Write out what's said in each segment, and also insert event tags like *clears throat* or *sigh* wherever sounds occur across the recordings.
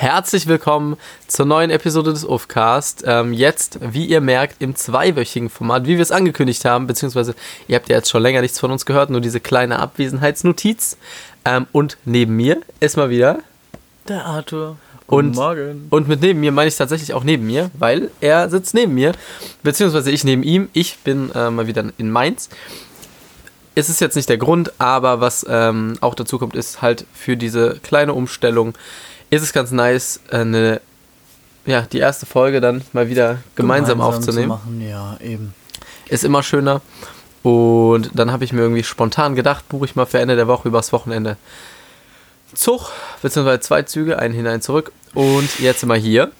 Herzlich willkommen zur neuen Episode des UFCast. Ähm, jetzt, wie ihr merkt, im zweiwöchigen Format, wie wir es angekündigt haben, beziehungsweise ihr habt ja jetzt schon länger nichts von uns gehört, nur diese kleine Abwesenheitsnotiz. Ähm, und neben mir ist mal wieder der Arthur. Guten und, Morgen. Und mit neben mir meine ich tatsächlich auch neben mir, weil er sitzt neben mir, beziehungsweise ich neben ihm. Ich bin äh, mal wieder in Mainz. Es ist jetzt nicht der Grund, aber was ähm, auch dazu kommt, ist halt für diese kleine Umstellung ist es ganz nice, eine, ja, die erste Folge dann mal wieder gemeinsam, gemeinsam aufzunehmen. machen, ja, eben. Ist immer schöner. Und dann habe ich mir irgendwie spontan gedacht, buche ich mal für Ende der Woche übers Wochenende Zug, beziehungsweise zwei Züge, einen hinein zurück. Und jetzt sind wir hier.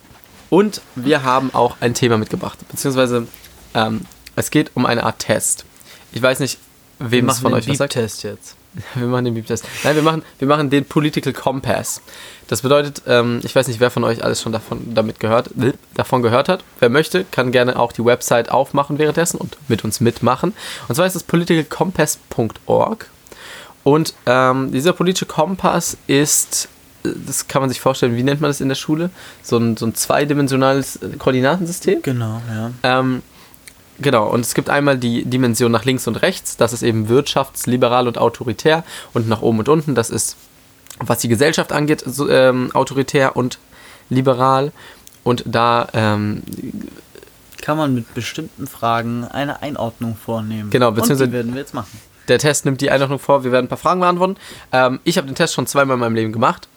Und wir haben auch ein Thema mitgebracht, beziehungsweise ähm, es geht um eine Art Test. Ich weiß nicht, wem es von euch was sagt. Test jetzt. *laughs* Wir machen den Beep-Test. Nein, wir machen, wir machen den Political Compass. Das bedeutet, ähm, ich weiß nicht, wer von euch alles schon davon, damit gehört, davon gehört hat. Wer möchte, kann gerne auch die Website aufmachen währenddessen und mit uns mitmachen. Und zwar ist es politicalcompass.org. Und ähm, dieser politische Kompass ist, das kann man sich vorstellen, wie nennt man das in der Schule? So ein, so ein zweidimensionales Koordinatensystem. Genau, ja. Ähm, Genau, und es gibt einmal die Dimension nach links und rechts, das ist eben wirtschaftsliberal und autoritär, und nach oben und unten, das ist, was die Gesellschaft angeht, so, ähm, autoritär und liberal. Und da ähm, kann man mit bestimmten Fragen eine Einordnung vornehmen. Genau, beziehungsweise und die werden wir jetzt machen. Der Test nimmt die Einordnung vor, wir werden ein paar Fragen beantworten. Ähm, ich habe den Test schon zweimal in meinem Leben gemacht.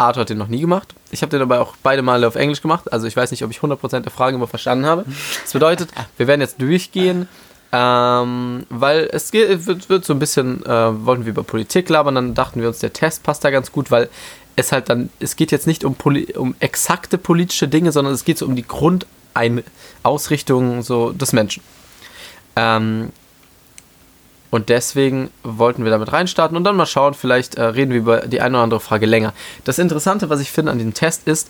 Arthur hat den noch nie gemacht. Ich habe den aber auch beide Male auf Englisch gemacht. Also ich weiß nicht, ob ich 100% der Fragen immer verstanden habe. Das bedeutet, *laughs* wir werden jetzt durchgehen, ähm, weil es geht, wird, wird, so ein bisschen, äh, wollten wir über Politik labern, dann dachten wir uns, der Test passt da ganz gut, weil es halt dann, es geht jetzt nicht um, um exakte politische Dinge, sondern es geht so um die Grundausrichtung so des Menschen. Ähm, und deswegen wollten wir damit reinstarten und dann mal schauen, vielleicht äh, reden wir über die eine oder andere Frage länger. Das Interessante, was ich finde an diesem Test ist,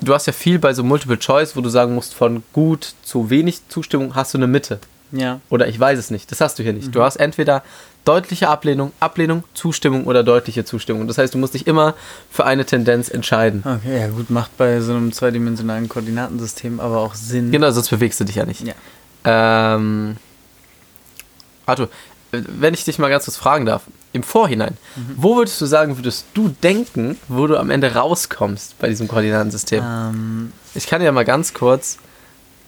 du hast ja viel bei so Multiple Choice, wo du sagen musst, von gut zu wenig Zustimmung hast du eine Mitte. Ja. Oder ich weiß es nicht. Das hast du hier nicht. Mhm. Du hast entweder deutliche Ablehnung, Ablehnung, Zustimmung oder deutliche Zustimmung. Das heißt, du musst dich immer für eine Tendenz entscheiden. Okay, ja gut, macht bei so einem zweidimensionalen Koordinatensystem aber auch Sinn. Genau, sonst bewegst du dich ja nicht. Ja. Ähm, Arthur, wenn ich dich mal ganz kurz fragen darf, im Vorhinein, mhm. wo würdest du sagen, würdest du denken, wo du am Ende rauskommst bei diesem Koordinatensystem? Ähm. Ich kann ja mal ganz kurz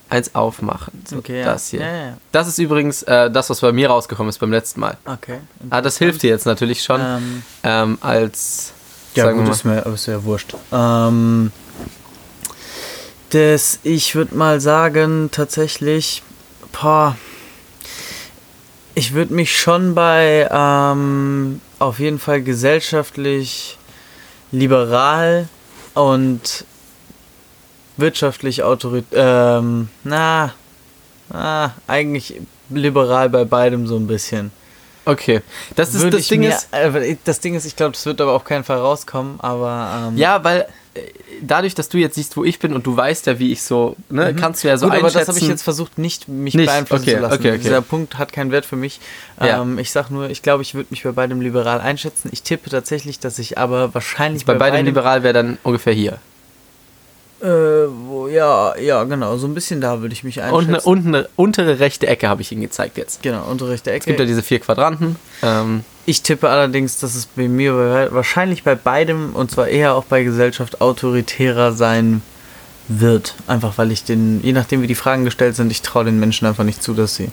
eins aufmachen. So, okay, das hier. Ja, ja. Das ist übrigens äh, das, was bei mir rausgekommen ist beim letzten Mal. Okay. Ah, das hilft dir jetzt natürlich schon ähm. Ähm, als. Ja, gut, ist mir, ist ja wurscht. Ähm, das, ich würde mal sagen, tatsächlich, boah, ich würde mich schon bei ähm, auf jeden Fall gesellschaftlich liberal und wirtschaftlich autoritär. Ähm, na, na, eigentlich liberal bei beidem so ein bisschen. Okay, das ist das Ding mir, ist. Äh, das Ding ist, ich glaube, das wird aber auf keinen Fall rauskommen. Aber ähm, ja, weil dadurch, dass du jetzt siehst, wo ich bin und du weißt ja, wie ich so, ne, mhm. kannst du ja so Gut, einschätzen. aber das habe ich jetzt versucht, nicht mich nicht. beeinflussen okay, zu lassen. Okay, okay. Dieser Punkt hat keinen Wert für mich. Ja. Ähm, ich sag nur, ich glaube, ich würde mich bei beidem liberal einschätzen. Ich tippe tatsächlich, dass ich aber wahrscheinlich bei, bei beidem liberal wäre dann ungefähr hier. Äh, wo, ja, ja, genau, so ein bisschen da würde ich mich einschätzen. Und eine, und eine untere rechte Ecke habe ich Ihnen gezeigt jetzt. Genau, untere rechte Ecke. Es gibt ja diese vier Quadranten. Ähm, ich tippe allerdings, dass es bei mir wahrscheinlich bei beidem und zwar eher auch bei Gesellschaft autoritärer sein wird. Einfach weil ich den, je nachdem wie die Fragen gestellt sind, ich traue den Menschen einfach nicht zu, dass sie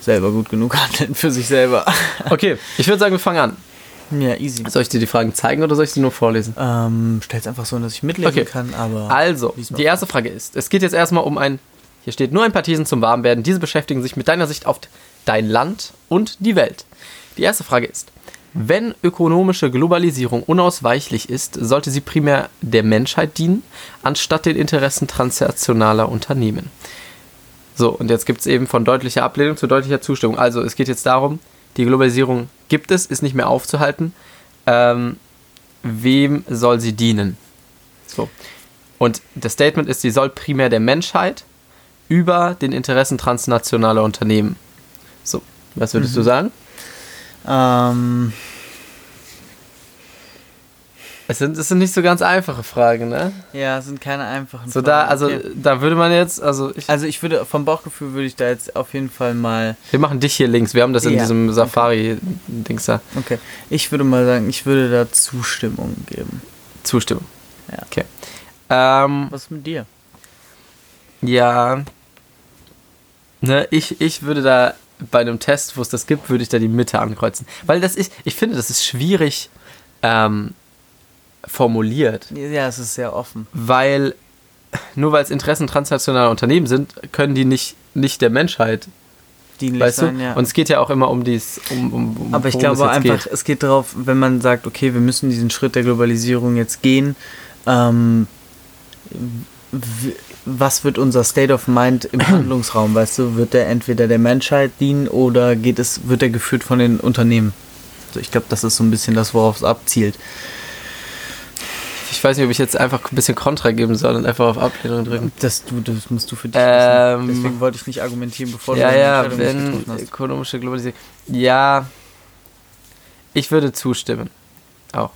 selber gut genug *laughs* handeln für sich selber. *laughs* Okay, ich würde sagen, wir fangen an. Ja, easy. Soll ich dir die Fragen zeigen oder soll ich sie nur vorlesen? Ähm, stell's einfach so, dass ich mitlesen okay. kann, aber. Also, die erste Frage ist: Es geht jetzt erstmal um ein. Hier steht nur ein paar Thesen zum Warmwerden. Diese beschäftigen sich mit deiner Sicht auf dein Land und die Welt. Die erste Frage ist: Wenn ökonomische Globalisierung unausweichlich ist, sollte sie primär der Menschheit dienen, anstatt den Interessen transnationaler Unternehmen. So, und jetzt gibt es eben von deutlicher Ablehnung zu deutlicher Zustimmung. Also, es geht jetzt darum, die Globalisierung gibt es, ist nicht mehr aufzuhalten. Ähm, wem soll sie dienen? So. Und das Statement ist, sie soll primär der Menschheit über den Interessen transnationaler Unternehmen. So, was würdest mhm. du sagen? Ähm. Es sind, es sind nicht so ganz einfache Fragen, ne? Ja, es sind keine einfachen So da, Fragen. also Okay. da würde man jetzt, also ich, Also ich würde, vom Bauchgefühl würde ich da jetzt auf jeden Fall mal, wir machen dich hier links. Wir haben das in Ja, diesem Safari-Dings da. okay, ich würde mal sagen, ich würde da Zustimmung geben. Zustimmung. Ja. Okay. Ähm, Was ist mit dir? ja. Ne, ich, ich würde da bei einem Test, wo es das gibt, würde ich da die Mitte ankreuzen. Weil das ist, ich finde, das ist schwierig ähm, formuliert. Ja, es ist sehr offen. Weil nur weil es Interessen transnationaler Unternehmen sind, können die nicht, nicht der Menschheit, Dienlich weißt sein, du? ja. Und es geht ja auch immer um dies, um, um, um Aber ich glaube es einfach, geht. es geht darauf, wenn man sagt, okay, wir müssen diesen Schritt der Globalisierung jetzt gehen, ähm, was wird unser State of Mind im *clears throat* Handlungsraum, weißt du? Wird der entweder der Menschheit dienen oder geht es, wird er geführt von den Unternehmen? Also ich glaube, das ist so ein bisschen das, worauf es abzielt. Ich weiß nicht, ob ich jetzt einfach ein bisschen Kontra geben soll und einfach auf Ablehnung drücken. Das, du, das musst du für dich Ähm, wissen. Deswegen wollte ich nicht argumentieren, bevor ja, du ja, Entscheidung wenn getroffen hast. ökonomische Globalisierung. Ja, ich würde zustimmen. Auch.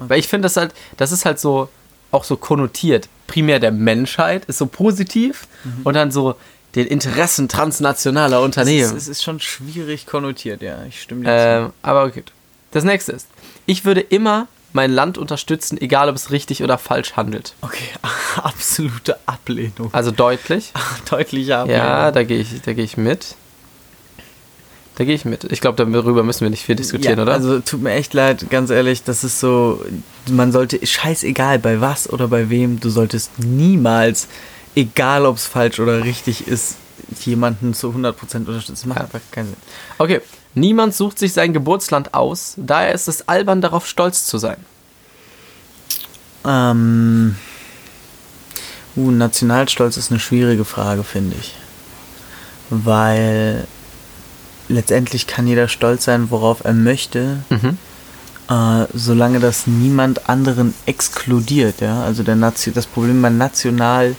Weil ich finde das halt, das ist halt so, auch so konnotiert. Primär der Menschheit ist so positiv Mhm. und dann so den Interessen transnationaler Unternehmen. ist, es ist schon schwierig konnotiert, ja. Ich stimme dir Ähm, aber okay. Das nächste ist, ich würde immer mein Land unterstützen, egal ob es richtig oder falsch handelt. Okay, *laughs* absolute Ablehnung. Also deutlich. *laughs* Deutliche Ablehnung. Ja, da gehe ich, da gehe ich mit. Da gehe ich mit. Ich glaube, darüber müssen wir nicht viel diskutieren, ja, oder? Also tut mir echt leid, ganz ehrlich, das ist so, man sollte, scheißegal bei was oder bei wem, du solltest niemals, egal ob es falsch oder richtig ist, jemanden zu 100% unterstützen. Das macht Ja. einfach keinen Sinn. Okay. Niemand sucht sich sein Geburtsland aus, daher ist es albern, darauf stolz zu sein. Ähm, uh, Nationalstolz ist eine schwierige Frage, finde ich. Weil letztendlich kann jeder stolz sein, worauf er möchte, Mhm. äh, solange das niemand anderen exkludiert. Ja? Also der Nazi das Problem bei national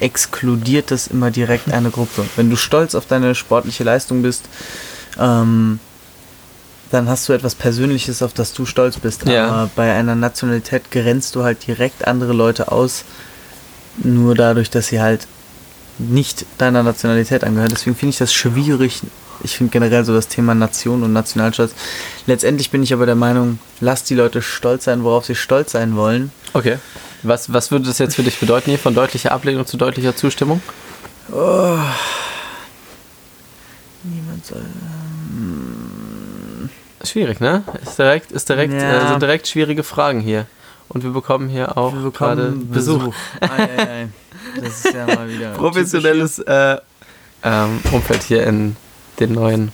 exkludiert das immer direkt eine Gruppe. Wenn du stolz auf deine sportliche Leistung bist, ähm, dann hast du etwas Persönliches, auf das du stolz bist. Ja. Aber bei einer Nationalität grenzt du halt direkt andere Leute aus, nur dadurch, dass sie halt nicht deiner Nationalität angehören. Deswegen finde ich das schwierig. Ich finde generell so das Thema Nation und Nationalstolz. Letztendlich bin ich aber der Meinung, lass die Leute stolz sein, worauf sie stolz sein wollen. Okay. Was, was würde das jetzt für dich bedeuten hier, von deutlicher Ablehnung zu deutlicher Zustimmung? Niemand soll. Schwierig, ne? Ist direkt, ist direkt, Ja. äh, sind direkt schwierige Fragen hier. Und wir bekommen hier auch Wir gerade bekommen Besuch. Ei, ei, ei. Das ist ja mal wieder. *laughs* Professionelles äh, ähm, Umfeld hier in den neuen.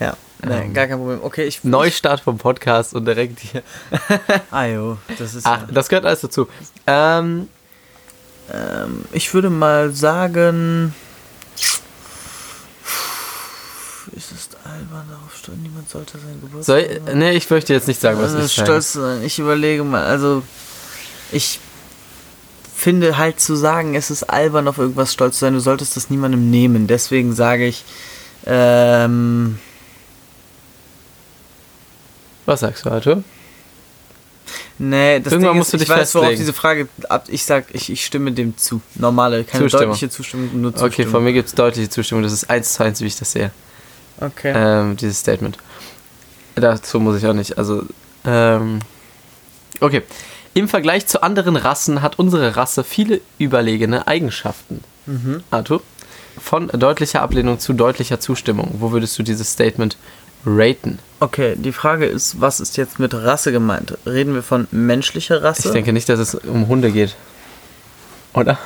Ja, nein, Ähm, gar kein Problem. Okay, ich. Neustart vom Podcast und direkt hier. *laughs* Ah, jo, das ist. Ach, ja, das gehört alles dazu. Ähm, ähm, ich würde mal sagen. Ist es albern darauf stolz? Niemand sollte sein Geburtstag. soll ich, nee, ich möchte jetzt nicht sagen, was also ich stolz sein. Ich überlege mal, also ich finde halt zu sagen, es ist albern auf irgendwas stolz zu sein, du solltest das niemandem nehmen. Deswegen sage ich, ähm, Was sagst du, Arthur? nee, das Irgendwann Ding musst ist, du ich dich weiß, worauf festlegen. diese Frage ab, ich sag, ich, ich stimme dem zu. Normale, keine Zustimmung. deutliche Zustimmung, nur Zustimmung. Okay, von mir gibt es deutliche Zustimmung. Das ist eins zu eins, wie ich das sehe. Okay. Ähm, dieses Statement. Dazu muss ich auch nicht. Also, ähm, okay. Im Vergleich zu anderen Rassen hat unsere Rasse viele überlegene Eigenschaften. Mhm. Arthur? Von deutlicher Ablehnung zu deutlicher Zustimmung. Wo würdest du dieses Statement raten? Okay, die Frage ist, was ist jetzt mit Rasse gemeint? Reden wir von menschlicher Rasse? Ich denke nicht, dass es um Hunde geht. Oder?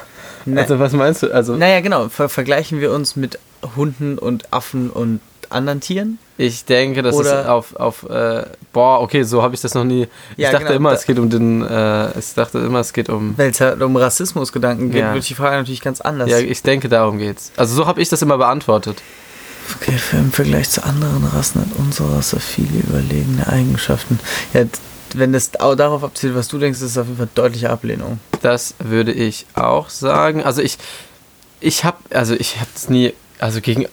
Ne- Also, was meinst du? Also, Naja, genau. Ver vergleichen wir uns mit Hunden und Affen und anderen Tieren? ich denke, das Oder- ist auf, auf äh, boah, okay, so habe ich das noch nie. Ich Ja, dachte genau, immer, da- es geht um den, äh, ich dachte immer, es geht um. Wenn es halt um Rassismusgedanken geht, Ja. würde ich die Frage natürlich ganz anders. Ja, ich denke, darum geht's. Also so habe ich das immer beantwortet. okay, im Vergleich zu anderen Rassen hat unsere Rasse viele überlegene Eigenschaften. Ja, wenn das au- darauf abzielt, was du denkst, ist es auf jeden Fall deutliche Ablehnung. Das würde ich auch sagen. Also ich, ich habe, also ich habe es nie, also gegen,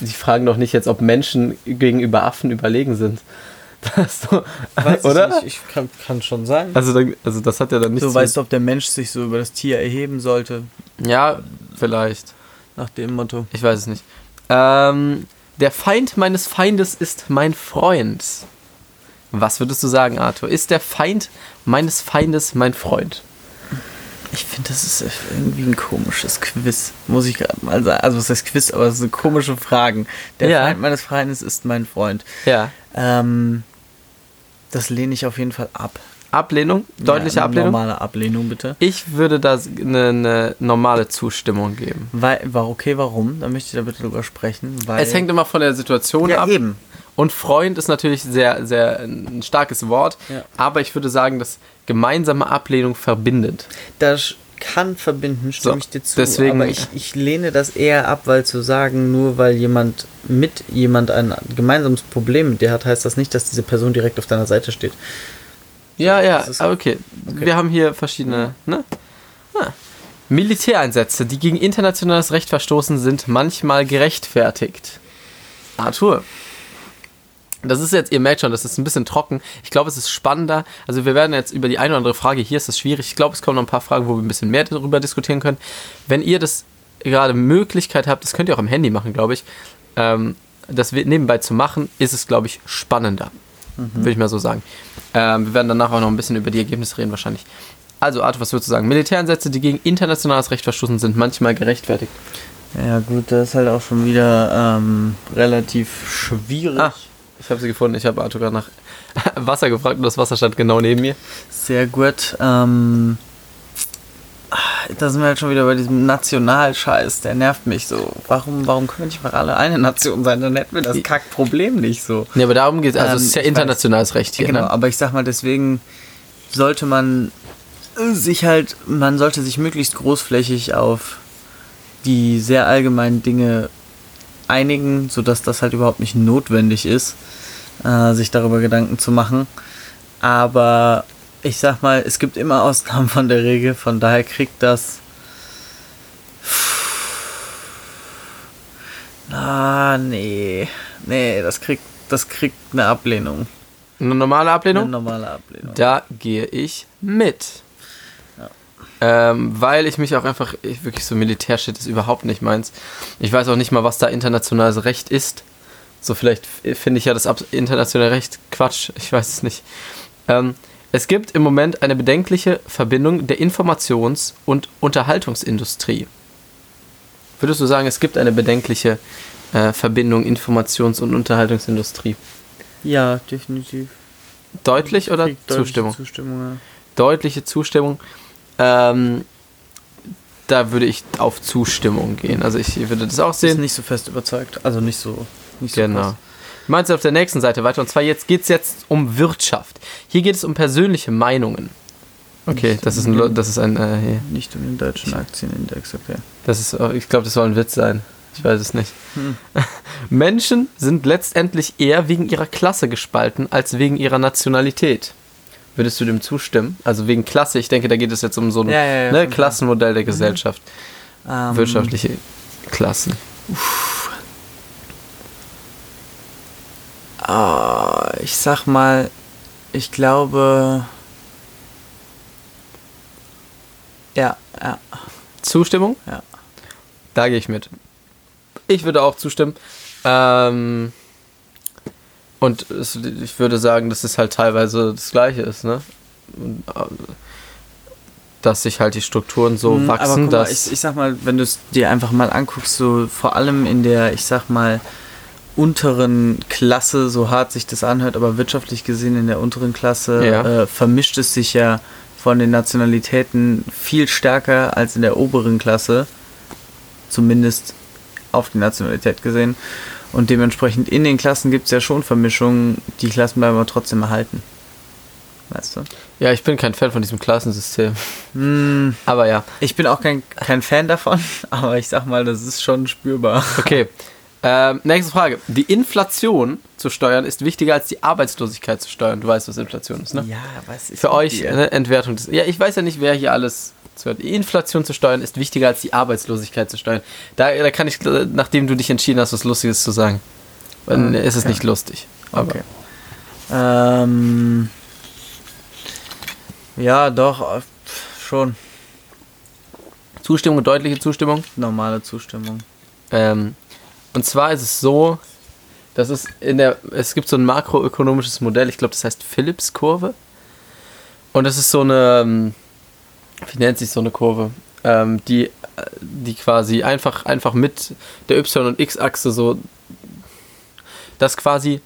die fragen doch nicht jetzt, ob Menschen gegenüber Affen überlegen sind. *laughs* Das so, Weiß oder? Ich, nicht. ich kann, kann schon sein. Also, dann, also das hat ja dann nichts so weißt du, ob der Mensch sich so über das Tier erheben sollte, Ja, vielleicht. nach dem Motto. Ich weiß es nicht. Ähm, der Feind meines Feindes ist mein Freund. Was würdest du sagen, Arthur? Ist der Feind meines Feindes mein Freund? Ich finde, das ist irgendwie ein komisches Quiz, muss ich gerade mal sagen. Also, es heißt Quiz, aber es sind komische Fragen. Der Ja. Feind meines Feindes ist mein Freund. Ja. Ähm, das lehne ich auf jeden Fall ab. Ablehnung? Deutliche ja, eine Ablehnung? Normale Ablehnung, bitte. Ich würde da eine, eine normale Zustimmung geben. Weil, war okay, warum? Da möchte ich da bitte drüber sprechen. Weil Es hängt immer von der Situation ja, ab. eben. Und Freund ist natürlich sehr, sehr ein starkes Wort. Ja. Aber ich würde sagen, dass gemeinsame Ablehnung verbindet. Das kann verbinden, stimme So, ich dir zu. deswegen- aber ich, ich lehne das eher ab, weil zu sagen, nur weil jemand mit jemand ein gemeinsames Problem mit dir hat, heißt das nicht, dass diese Person direkt auf deiner Seite steht. Ja, ja, aber okay. okay. Wir haben hier verschiedene, ne? Ah. Militäreinsätze, die gegen internationales Recht verstoßen, sind manchmal gerechtfertigt. Arthur. Das ist jetzt, ihr merkt schon, das ist ein bisschen trocken. Ich glaube, es ist spannender. Also wir werden jetzt über die eine oder andere Frage, hier ist es schwierig. Ich glaube, es kommen noch ein paar Fragen, wo wir ein bisschen mehr darüber diskutieren können. Wenn ihr das gerade Möglichkeit habt, das könnt ihr auch im Handy machen, glaube ich, ähm, das nebenbei zu machen, ist es, glaube ich, spannender. Würde ich mal so sagen. Ähm, wir werden danach auch noch ein bisschen über die Ergebnisse reden, wahrscheinlich. Also, Arthur, was würdest du sagen? Militäreinsätze, die gegen internationales Recht verstoßen, sind manchmal gerechtfertigt. Ja, gut, das ist halt auch schon wieder ähm, relativ schwierig. Ah, ich habe sie gefunden. Ich habe Arthur gerade nach *laughs* Wasser gefragt und das Wasser stand genau neben mir. Sehr gut. Ähm, da sind wir halt schon wieder bei diesem Nationalscheiß, der nervt mich so. Warum, warum können wir nicht einfach alle eine Nation sein? Dann hätten wir das Kackproblem nicht so. Nee, aber darum geht es. Also, Ähm, es ist ja internationales Recht hier. genau, Ne? aber ich sag mal, deswegen sollte man sich halt, man sollte sich möglichst großflächig auf die sehr allgemeinen Dinge einigen, sodass das halt überhaupt nicht notwendig ist, äh, sich darüber Gedanken zu machen. Aber ich sag mal, es gibt immer Ausnahmen von der Regel, von daher kriegt das. Ah, nee. Nee, das kriegt, das kriegt eine Ablehnung. Eine normale Eine Ablehnung? normale Ablehnung. Da gehe ich mit. Ähm, weil ich mich auch einfach, ich, wirklich so Militärshit ist überhaupt nicht meins. Ich weiß auch nicht mal, was da internationales Recht ist. So vielleicht finde ich ja das internationale Recht Quatsch. Ich weiß es nicht. Ähm, es gibt im Moment eine bedenkliche Verbindung der Informations- und Unterhaltungsindustrie. Würdest du sagen, es gibt eine bedenkliche äh, Verbindung Informations- und Unterhaltungsindustrie? Ja, definitiv. Deutlich oder Zustimmung? Zustimmung, deutliche Zustimmung. Ähm, da würde ich auf Zustimmung gehen. Also ich würde das auch ja. Ist sehen. nicht so fest überzeugt. Also nicht so. Nicht so Genau. krass. Meinst du auf der nächsten Seite weiter? Und zwar jetzt geht es jetzt um Wirtschaft. Hier geht es um persönliche Meinungen. Okay, Nicht das ist ein, das ist ein, äh. Nicht um den deutschen Aktienindex, okay. das ist, oh, ich glaube, das soll ein Witz sein. Ich weiß es nicht. Hm. *laughs* Menschen sind letztendlich eher wegen ihrer Klasse gespalten als wegen ihrer Nationalität. Würdest du dem zustimmen? Also wegen Klasse, ich denke, da geht es jetzt um so ein Ja, ja, ja, ne. Klassenmodell der Gesellschaft. Ähm, Wirtschaftliche Klassen. ah, ich sag mal, ich glaube. Ja, ja. Zustimmung? Ja. Da gehe ich mit. Ich würde auch zustimmen. Ähm, und es, ich würde sagen, dass es halt teilweise das Gleiche ist, ne? Dass sich halt die Strukturen so Hm, aber wachsen, guck mal, dass. ich, ich sag mal, wenn du es dir einfach mal anguckst, so vor allem in der, ich sag mal, unteren Klasse, so hart sich das anhört, aber wirtschaftlich gesehen in der unteren Klasse Ja. äh, vermischt es sich ja von den Nationalitäten viel stärker als in der oberen Klasse, zumindest auf die Nationalität gesehen. Und dementsprechend in den Klassen gibt es ja schon Vermischungen, die Klassen bleiben aber trotzdem erhalten. Weißt du? ja, ich bin kein Fan von diesem Klassensystem. Hm, Aber ja, ich bin auch kein, kein Fan davon, *laughs* aber ich sag mal, das ist schon spürbar. okay. Ähm, nächste Frage. Die Inflation zu steuern ist wichtiger als die Arbeitslosigkeit zu steuern. Du weißt, was Inflation ist, ne? Ja, was ist Für euch dir? ne, Entwertung des. Ja, ich weiß ja nicht, wer hier alles. Die Inflation zu steuern ist wichtiger als die Arbeitslosigkeit zu steuern. Da, da kann ich, äh, nachdem du dich entschieden hast, was Lustiges zu sagen. Dann Ah, ist es okay. nicht lustig. Okay. Ähm, ja, doch, äh, schon. Zustimmung, deutliche Zustimmung. Normale Zustimmung. Ähm, und zwar ist es so, dass es in der, es gibt so ein makroökonomisches Modell, ich glaube, das heißt Phillips-Kurve. Und das ist so eine, ähm, wie nennt sich so eine Kurve? Ähm, die, äh, die quasi einfach, einfach mit der Y- und X-Achse so, dass quasi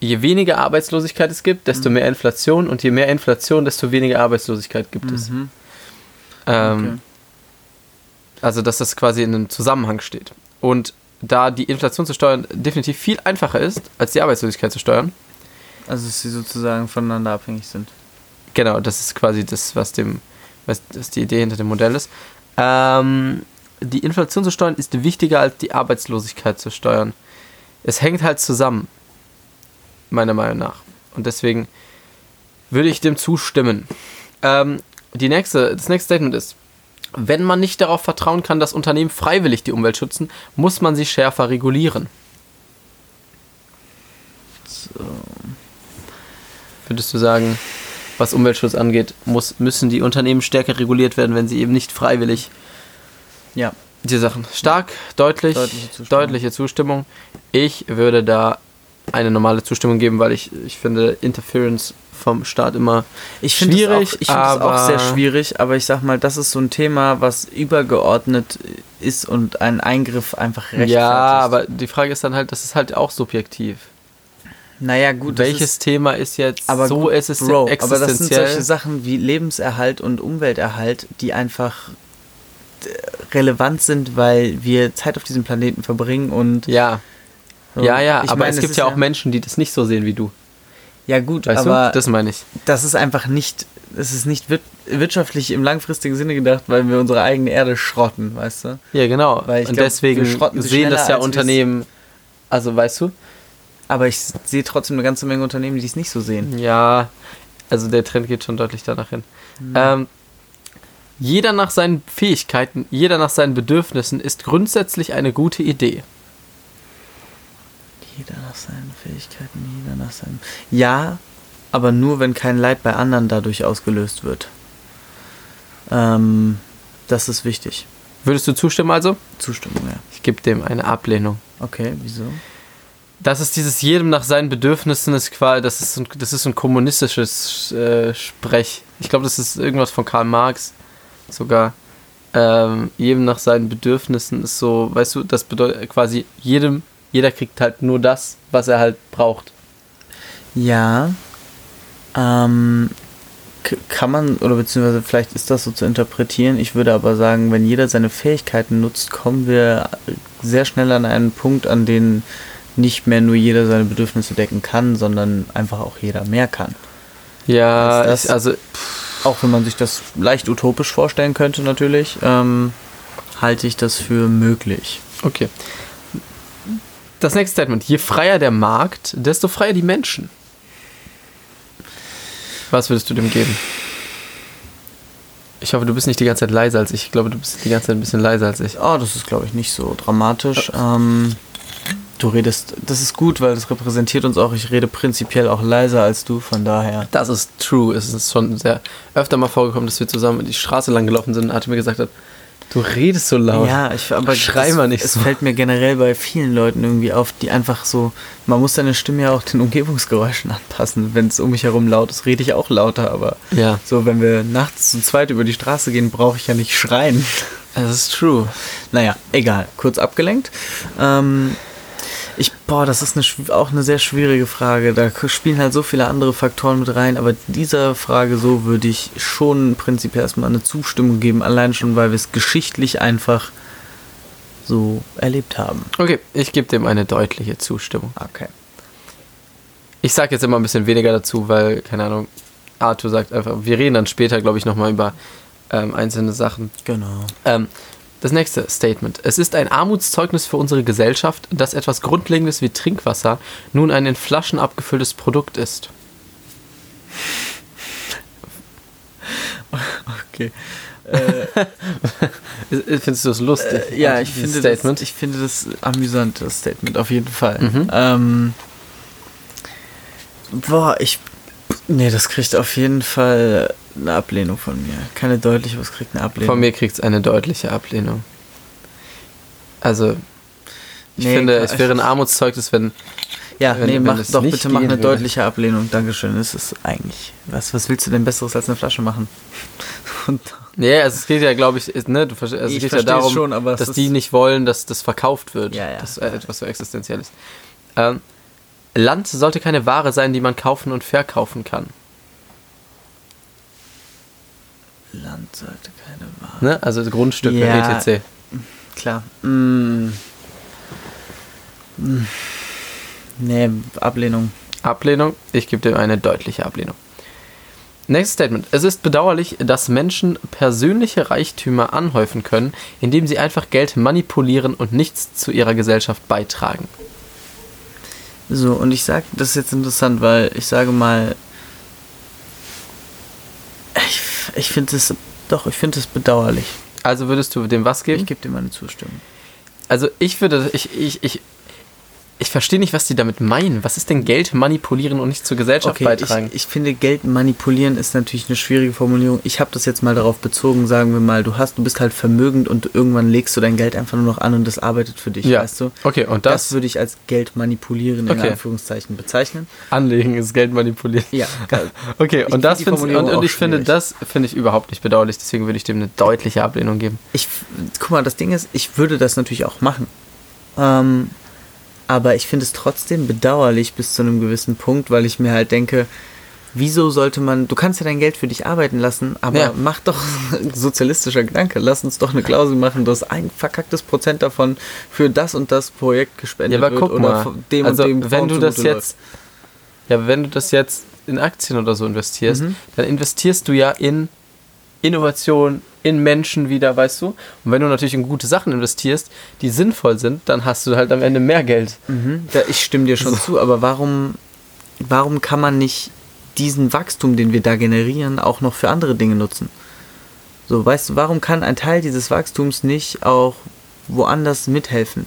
je weniger Arbeitslosigkeit es gibt, desto mehr Inflation und je mehr Inflation, desto weniger Arbeitslosigkeit gibt es. Mhm. Ähm, Okay. Also, dass das quasi in einem Zusammenhang steht. Und da die Inflation zu steuern definitiv viel einfacher ist, als die Arbeitslosigkeit zu steuern, Also, dass sie sozusagen voneinander abhängig sind. genau, das ist quasi das, was dem, was, was die Idee hinter dem Modell ist. Ähm, die Inflation zu steuern ist wichtiger als die Arbeitslosigkeit zu steuern. Es hängt halt zusammen, meiner Meinung nach. Und deswegen würde ich dem zustimmen. Ähm, die nächste, das nächste Statement ist, wenn man nicht darauf vertrauen kann, dass Unternehmen freiwillig die Umwelt schützen, muss man sie schärfer regulieren. So. Würdest du sagen, was Umweltschutz angeht, muss, müssen die Unternehmen stärker reguliert werden, wenn sie eben nicht freiwillig Ja, die Sachen stark, deutlich, Deutliche Zustimmung. deutliche Zustimmung. Ich würde da eine normale Zustimmung geben, weil ich, ich finde Interference vom Staat immer ich Schwierig, auch, ich finde es auch sehr schwierig, aber ich sag mal, das ist so ein Thema, was übergeordnet ist und einen Eingriff einfach rechtfertigt. Ja, aber die Frage ist dann halt, das ist halt auch subjektiv. Naja, gut, Welches ist, Thema ist jetzt aber so gut, ist es Bro, aber das sind existenziell? solche Sachen wie Lebenserhalt und Umwelterhalt, die einfach äh, relevant sind, weil wir Zeit auf diesem Planeten verbringen und ja, so. ja, ja, Ich aber meine, es gibt ja auch Menschen, die das nicht so sehen wie du. Ja gut, Weißt aber du? Das meine ich. das ist einfach nicht, es ist nicht wir- wirtschaftlich im langfristigen Sinne gedacht, weil wir unsere eigene Erde schrotten, weißt du? Ja, genau. Und glaub, deswegen wir schrotten sie sehen das ja Unternehmen. Also, weißt du? Aber ich sehe trotzdem eine ganze Menge Unternehmen, die es nicht so sehen. Ja, also der Trend geht schon deutlich danach hin. Mhm. Ähm, jeder nach seinen Fähigkeiten, jeder nach seinen Bedürfnissen ist grundsätzlich eine gute Idee. Jeder nach seinen Fähigkeiten, jeder nach seinen. Ja, aber nur wenn kein Leid bei anderen dadurch ausgelöst wird. Ähm, das ist wichtig. Würdest du zustimmen also? Zustimmung, ja. Ich gebe dem eine Ablehnung. Okay, wieso? Das ist dieses jedem nach seinen Bedürfnissen ist quasi, das ist ein, das ist ein kommunistisches äh, Sprech. Ich glaube, das ist irgendwas von Karl Marx sogar. Ähm, jedem nach seinen Bedürfnissen ist so, weißt du, das bedeutet quasi jedem, jeder kriegt halt nur das, was er halt braucht. Ja. Ähm, kann man, oder beziehungsweise vielleicht ist das so zu interpretieren. Ich würde aber sagen, wenn jeder seine Fähigkeiten nutzt, kommen wir sehr schnell an einen Punkt, an den nicht mehr nur jeder seine Bedürfnisse decken kann, sondern einfach auch jeder mehr kann. Ja, das- ich, also Auch wenn man sich das leicht utopisch vorstellen könnte, natürlich, ähm, halte ich das für möglich. Okay. Das nächste Statement. Je freier der Markt, desto freier die Menschen. Was würdest du dem geben? Ich hoffe, du bist nicht die ganze Zeit leiser als ich. Ich glaube, du bist die ganze Zeit ein bisschen leiser als ich. Oh, das ist, glaube ich, nicht so dramatisch. Ähm, du redest, das ist gut, weil das repräsentiert uns auch. Ich rede prinzipiell auch leiser als du, von daher. Das ist true. Es ist schon sehr öfter mal vorgekommen, dass wir zusammen die Straße lang gelaufen sind und Arte mir gesagt hat, du redest so laut. Ja, ich, aber Schrei es, mal nicht Es so. fällt mir generell bei vielen Leuten irgendwie auf, die einfach so, man muss seine Stimme ja auch den Umgebungsgeräuschen anpassen. Wenn es um mich herum laut ist, rede ich auch lauter, aber Ja, so, wenn wir nachts zu zweit über die Straße gehen, brauche ich ja nicht schreien. es ist true. Naja, egal, kurz abgelenkt. Ähm, ich, boah, das ist eine, auch eine sehr schwierige Frage. Da spielen halt so viele andere Faktoren mit rein, aber dieser Frage so würde ich schon prinzipiell erstmal eine Zustimmung geben, allein schon, weil wir es geschichtlich einfach so erlebt haben. Okay, ich gebe dem eine deutliche Zustimmung. Okay. Ich sage jetzt immer ein bisschen weniger dazu, weil, keine Ahnung, Arthur sagt einfach, wir reden dann später, glaube ich, nochmal über ähm, einzelne Sachen. Genau. Ähm, das nächste Statement. Es ist ein Armutszeugnis für unsere Gesellschaft, dass etwas Grundlegendes wie Trinkwasser nun ein in Flaschen abgefülltes Produkt ist. Okay. Äh, *laughs* Findest du das lustig? Äh, ja, ich finde, das, Statement. ich finde das amüsant, das Statement, auf jeden Fall. Mhm. Ähm, Boah, ich. Nee, das kriegt auf jeden Fall eine Ablehnung von mir. Keine deutliche, was kriegt eine Ablehnung? Von mir kriegt es eine deutliche Ablehnung. Also, ich Nee, finde, es wäre ein Armutszeugnis, wenn. Ja, wenn- nee, wenn mach es doch bitte mach eine würde. deutliche Ablehnung. Dankeschön. Das ist eigentlich. Was, was willst du denn Besseres als eine Flasche machen? *laughs* Und Nee, also es geht ja, glaube ich, ist, ne, du also es geht ja es darum, schon, aber es dass die nicht wollen, dass das verkauft wird. Ja, ja. Das ist äh, etwas so Existenzielles. Ähm, Land sollte keine Ware sein, die man kaufen und verkaufen kann. Land sollte keine Wahl. Ne? Also Grundstücke, Ja. etc. Klar. Mm. Mm. Nee, Ablehnung. Ablehnung. Ich gebe dir eine deutliche Ablehnung. Nächstes Statement. Es ist bedauerlich, dass Menschen persönliche Reichtümer anhäufen können, indem sie einfach Geld manipulieren und nichts zu ihrer Gesellschaft beitragen. So, und ich sag, das ist jetzt interessant, weil ich sage mal, ich, ich finde es, doch, ich finde es bedauerlich. Also würdest du dem was geben? Ich gebe dir meine Zustimmung. Also ich würde, ich, ich, ich, ich verstehe nicht, was die damit meinen. Was ist denn Geld manipulieren und nicht zur Gesellschaft Okay, beitragen? ich, ich finde, Geld manipulieren ist natürlich eine schwierige Formulierung. Ich habe das jetzt mal darauf bezogen, sagen wir mal, du hast, du bist halt vermögend und irgendwann legst du dein Geld einfach nur noch an und das arbeitet für dich, ja. weißt du? Okay, und Das, das, würde ich als Geld manipulieren in Okay. Anführungszeichen bezeichnen. Anlegen ist Geld manipulieren. Ja. *laughs* Okay, Ich und das find die find's, und, und ich finde, das finde ich überhaupt nicht bedauerlich, deswegen würde ich dem eine deutliche Ablehnung geben. Ich, guck mal, das Ding ist, ich würde das natürlich auch machen. Ähm, aber ich finde es trotzdem bedauerlich bis zu einem gewissen Punkt, weil ich mir halt denke, wieso sollte man, du kannst ja dein Geld für dich arbeiten lassen, aber Ja. mach doch *laughs* sozialistischer Gedanke, lass uns doch eine Klausel machen, dass ein verkacktes Prozent davon für das und das Projekt gespendet Ja, aber wird guck oder mal, dem also und dem wenn du das jetzt, ja, wenn du das jetzt in Aktien oder so investierst, Mhm. dann investierst du ja in Innovation, in Menschen wieder, weißt du? Und wenn du natürlich in gute Sachen investierst, die sinnvoll sind, dann hast du halt am Ende mehr Geld. Mhm, da, ich stimme dir schon zu, aber warum, warum kann man nicht diesen Wachstum, den wir da generieren, auch noch für andere Dinge nutzen? So, weißt du, warum kann ein Teil dieses Wachstums nicht auch woanders mithelfen?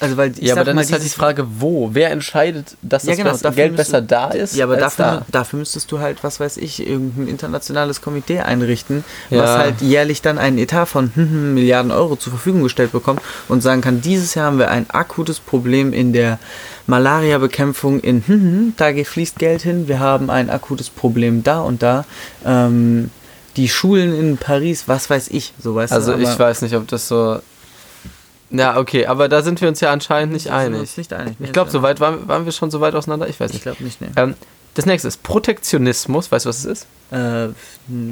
Also, weil Ja, aber dann mal, ist halt die Frage, wo? Wer entscheidet, dass Ja, das genau, bess- dafür Geld besser da ist? Ja, aber dafür, da? dafür müsstest du halt, was weiß ich, irgendein internationales Komitee einrichten, Ja. was halt jährlich dann einen Etat von *laughs* Milliarden Euro zur Verfügung gestellt bekommt und sagen kann, dieses Jahr haben wir ein akutes Problem in der Malaria-Bekämpfung in *laughs* da fließt Geld hin, wir haben ein akutes Problem da und da. Ähm, die Schulen in Paris, was weiß ich, so weißt Also du. ich weiß nicht, ob das so. Ja, okay, aber da sind wir uns ja anscheinend nicht einig. uns nicht einig. Ich glaube, so weit waren, waren wir schon so weit auseinander. Ich weiß Ich nicht. glaube nicht, ne. Ähm, das nächste ist Protektionismus. Weißt du, was es ist? Äh,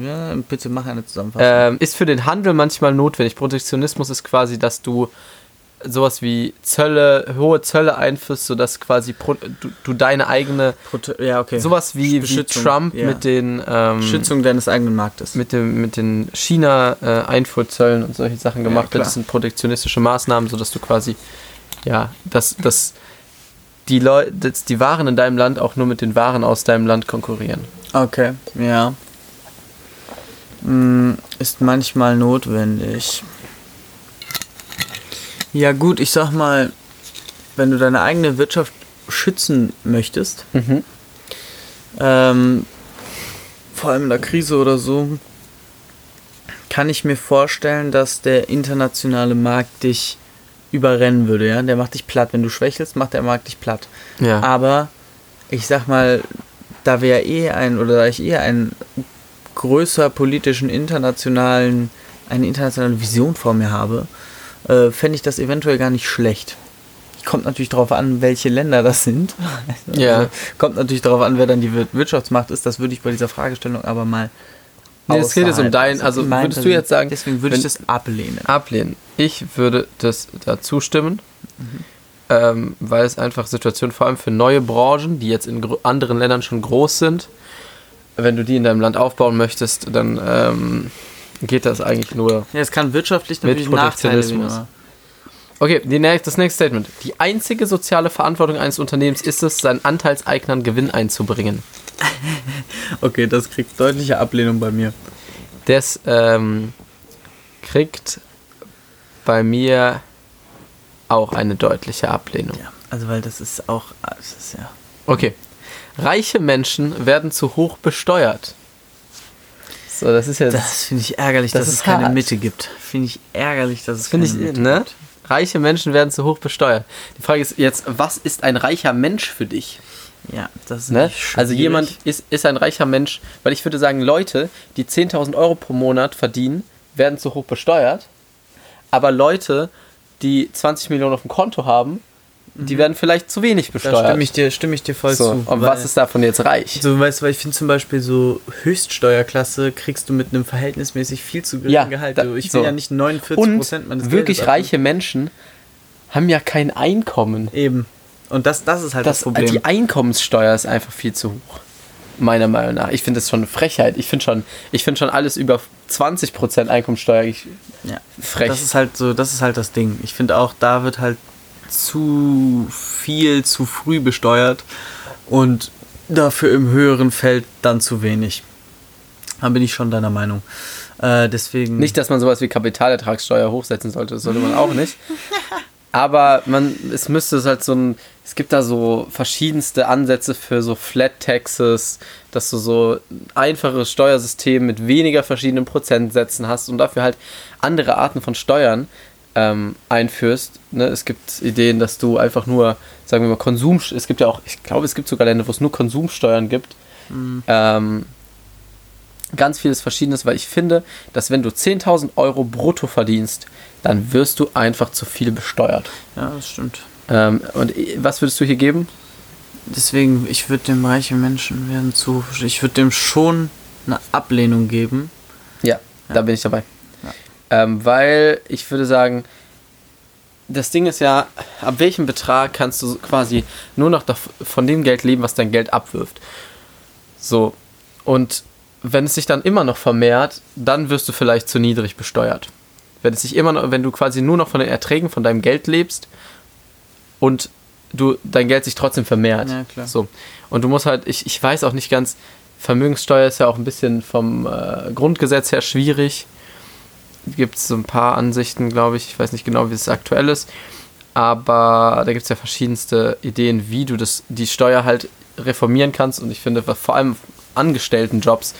ja, bitte mach eine Zusammenfassung. Ähm, ist für den Handel manchmal notwendig. Protektionismus ist quasi, dass du sowas wie Zölle, hohe Zölle einführst, sodass quasi pro, du, du deine eigene, Prote ja, okay. sowas wie, wie Trump ja. mit den ähm, Schützung deines eigenen Marktes. mit, dem, mit den China-Einfuhrzöllen und solche Sachen gemacht wird. klar. Das sind protektionistische Maßnahmen, sodass du quasi, ja, dass, dass die Leute, dass die Waren in deinem Land auch nur mit den Waren aus deinem Land konkurrieren. Okay, ja. Mm, Ist manchmal notwendig. Ja gut, ich sag mal, wenn du deine eigene Wirtschaft schützen möchtest, ähm, vor allem in der Krise oder so, kann ich mir vorstellen, dass der internationale Markt dich überrennen würde, ja. Der macht dich platt. Wenn du schwächelst, macht der Markt dich platt. Ja. Aber ich sag mal, da wir ja eh ein, oder da ich eh einen größer politischen, internationalen, eine internationale Vision vor mir habe, äh, fände ich das eventuell gar nicht schlecht. Kommt natürlich darauf an, welche Länder das sind. *laughs* Ja. kommt natürlich darauf an, wer dann die Wir- Wirtschaftsmacht ist. Das würde ich bei dieser Fragestellung aber mal. Nee, es geht jetzt um außerhalb- dein- also in meinem würdest du jetzt sagen, Deswegen würde ich das ablehnen. Ablehnen. Ich würde das da zustimmen, Mhm. ähm, weil es einfach Situationen, vor allem für neue Branchen, die jetzt in anderen Ländern schon groß sind, wenn du die in deinem Land aufbauen möchtest, dann ähm, geht das eigentlich nur. Ja, es kann wirtschaftlich Mit natürlich Nachteile Protektionismus. Okay, die, näch- das nächste Statement. Die einzige soziale Verantwortung eines Unternehmens ist es, seinen Anteilseignern Gewinn einzubringen. *laughs* Okay, das kriegt deutliche Ablehnung bei mir. Das ähm, kriegt bei mir auch eine deutliche Ablehnung. Ja, also weil das ist auch, das ist ja. Okay. Reiche Menschen werden zu hoch besteuert. So, das ist ja. Das finde ich ärgerlich, Das dass es keine hart. Mitte gibt. Finde ich ärgerlich, dass es Finde keine ich, Mitte ne? gibt. Reiche Menschen werden zu hoch besteuert. Die Frage ist jetzt, was ist ein reicher Mensch für dich? Ja, das ist Ne? Also jemand ist, ist ein reicher Mensch, weil ich würde sagen, Leute, die 10.000 Euro pro Monat verdienen, werden zu hoch besteuert. Aber Leute, die 20 Millionen auf dem Konto haben, die werden vielleicht zu wenig Da besteuert. stimme ich dir, stimme ich dir voll so, zu. und was ist davon jetzt reich? So, weißt du, weil ich finde zum Beispiel so Höchststeuerklasse kriegst du mit einem verhältnismäßig viel zu geringen Ja, Gehalt. da- ich so. will ja nicht 49% Und meines wirklich Geldes reiche Menschen haben ja kein Einkommen. Eben. Und das, das ist halt das, Das, Problem. die Einkommenssteuer ist einfach viel zu hoch. Meiner Meinung nach. Ich finde das schon eine Frechheit. Ich finde schon, ich finde schon alles über 20% Einkommenssteuer ich, ja. frech. Das ist halt so, das ist halt das Ding. Ich finde auch, da wird halt zu viel zu früh besteuert und dafür im höheren Feld dann zu wenig. Da bin ich schon deiner Meinung. Äh, deswegen. Nicht, dass man sowas wie Kapitalertragssteuer hochsetzen sollte, das sollte man auch nicht. *laughs* Aber man, es müsste halt so ein, es gibt da so verschiedenste Ansätze für so Flat Taxes, dass du so ein einfaches Steuersystem mit weniger verschiedenen Prozentsätzen hast und dafür halt andere Arten von Steuern ähm, einführst. Ne? Es gibt Ideen, dass du einfach nur, sagen wir mal, Konsum, es gibt ja auch, ich glaube, es gibt sogar Länder, wo es nur Konsumsteuern gibt. Ähm, ganz vieles Verschiedenes, weil ich finde, dass wenn du 10.000 Euro brutto verdienst, dann wirst du einfach zu viel besteuert. Ja, das stimmt. Ähm, und was würdest du hier geben? Deswegen, ich würde dem reichen Menschen werden zu. Ich würde dem schon eine Ablehnung geben. Ja, da bin ich dabei. Ähm, weil ich würde sagen, das Ding ist ja, ab welchem Betrag kannst du quasi nur noch von dem Geld leben, was dein Geld abwirft. So. Und wenn es sich dann immer noch vermehrt, dann wirst du vielleicht zu niedrig besteuert. Wenn es sich immer noch, wenn du quasi nur noch von den Erträgen von deinem Geld lebst und du dein Geld sich trotzdem vermehrt. Ja, klar. So. Und du musst halt, ich, ich weiß auch nicht ganz, Vermögenssteuer ist ja auch ein bisschen vom äh, Grundgesetz her schwierig. Gibt es so ein paar Ansichten, glaube ich. Ich weiß nicht genau, wie es aktuell ist. Aber da gibt es ja verschiedenste Ideen, wie du das, die Steuer halt reformieren kannst. Und ich finde, vor allem Angestelltenjobs,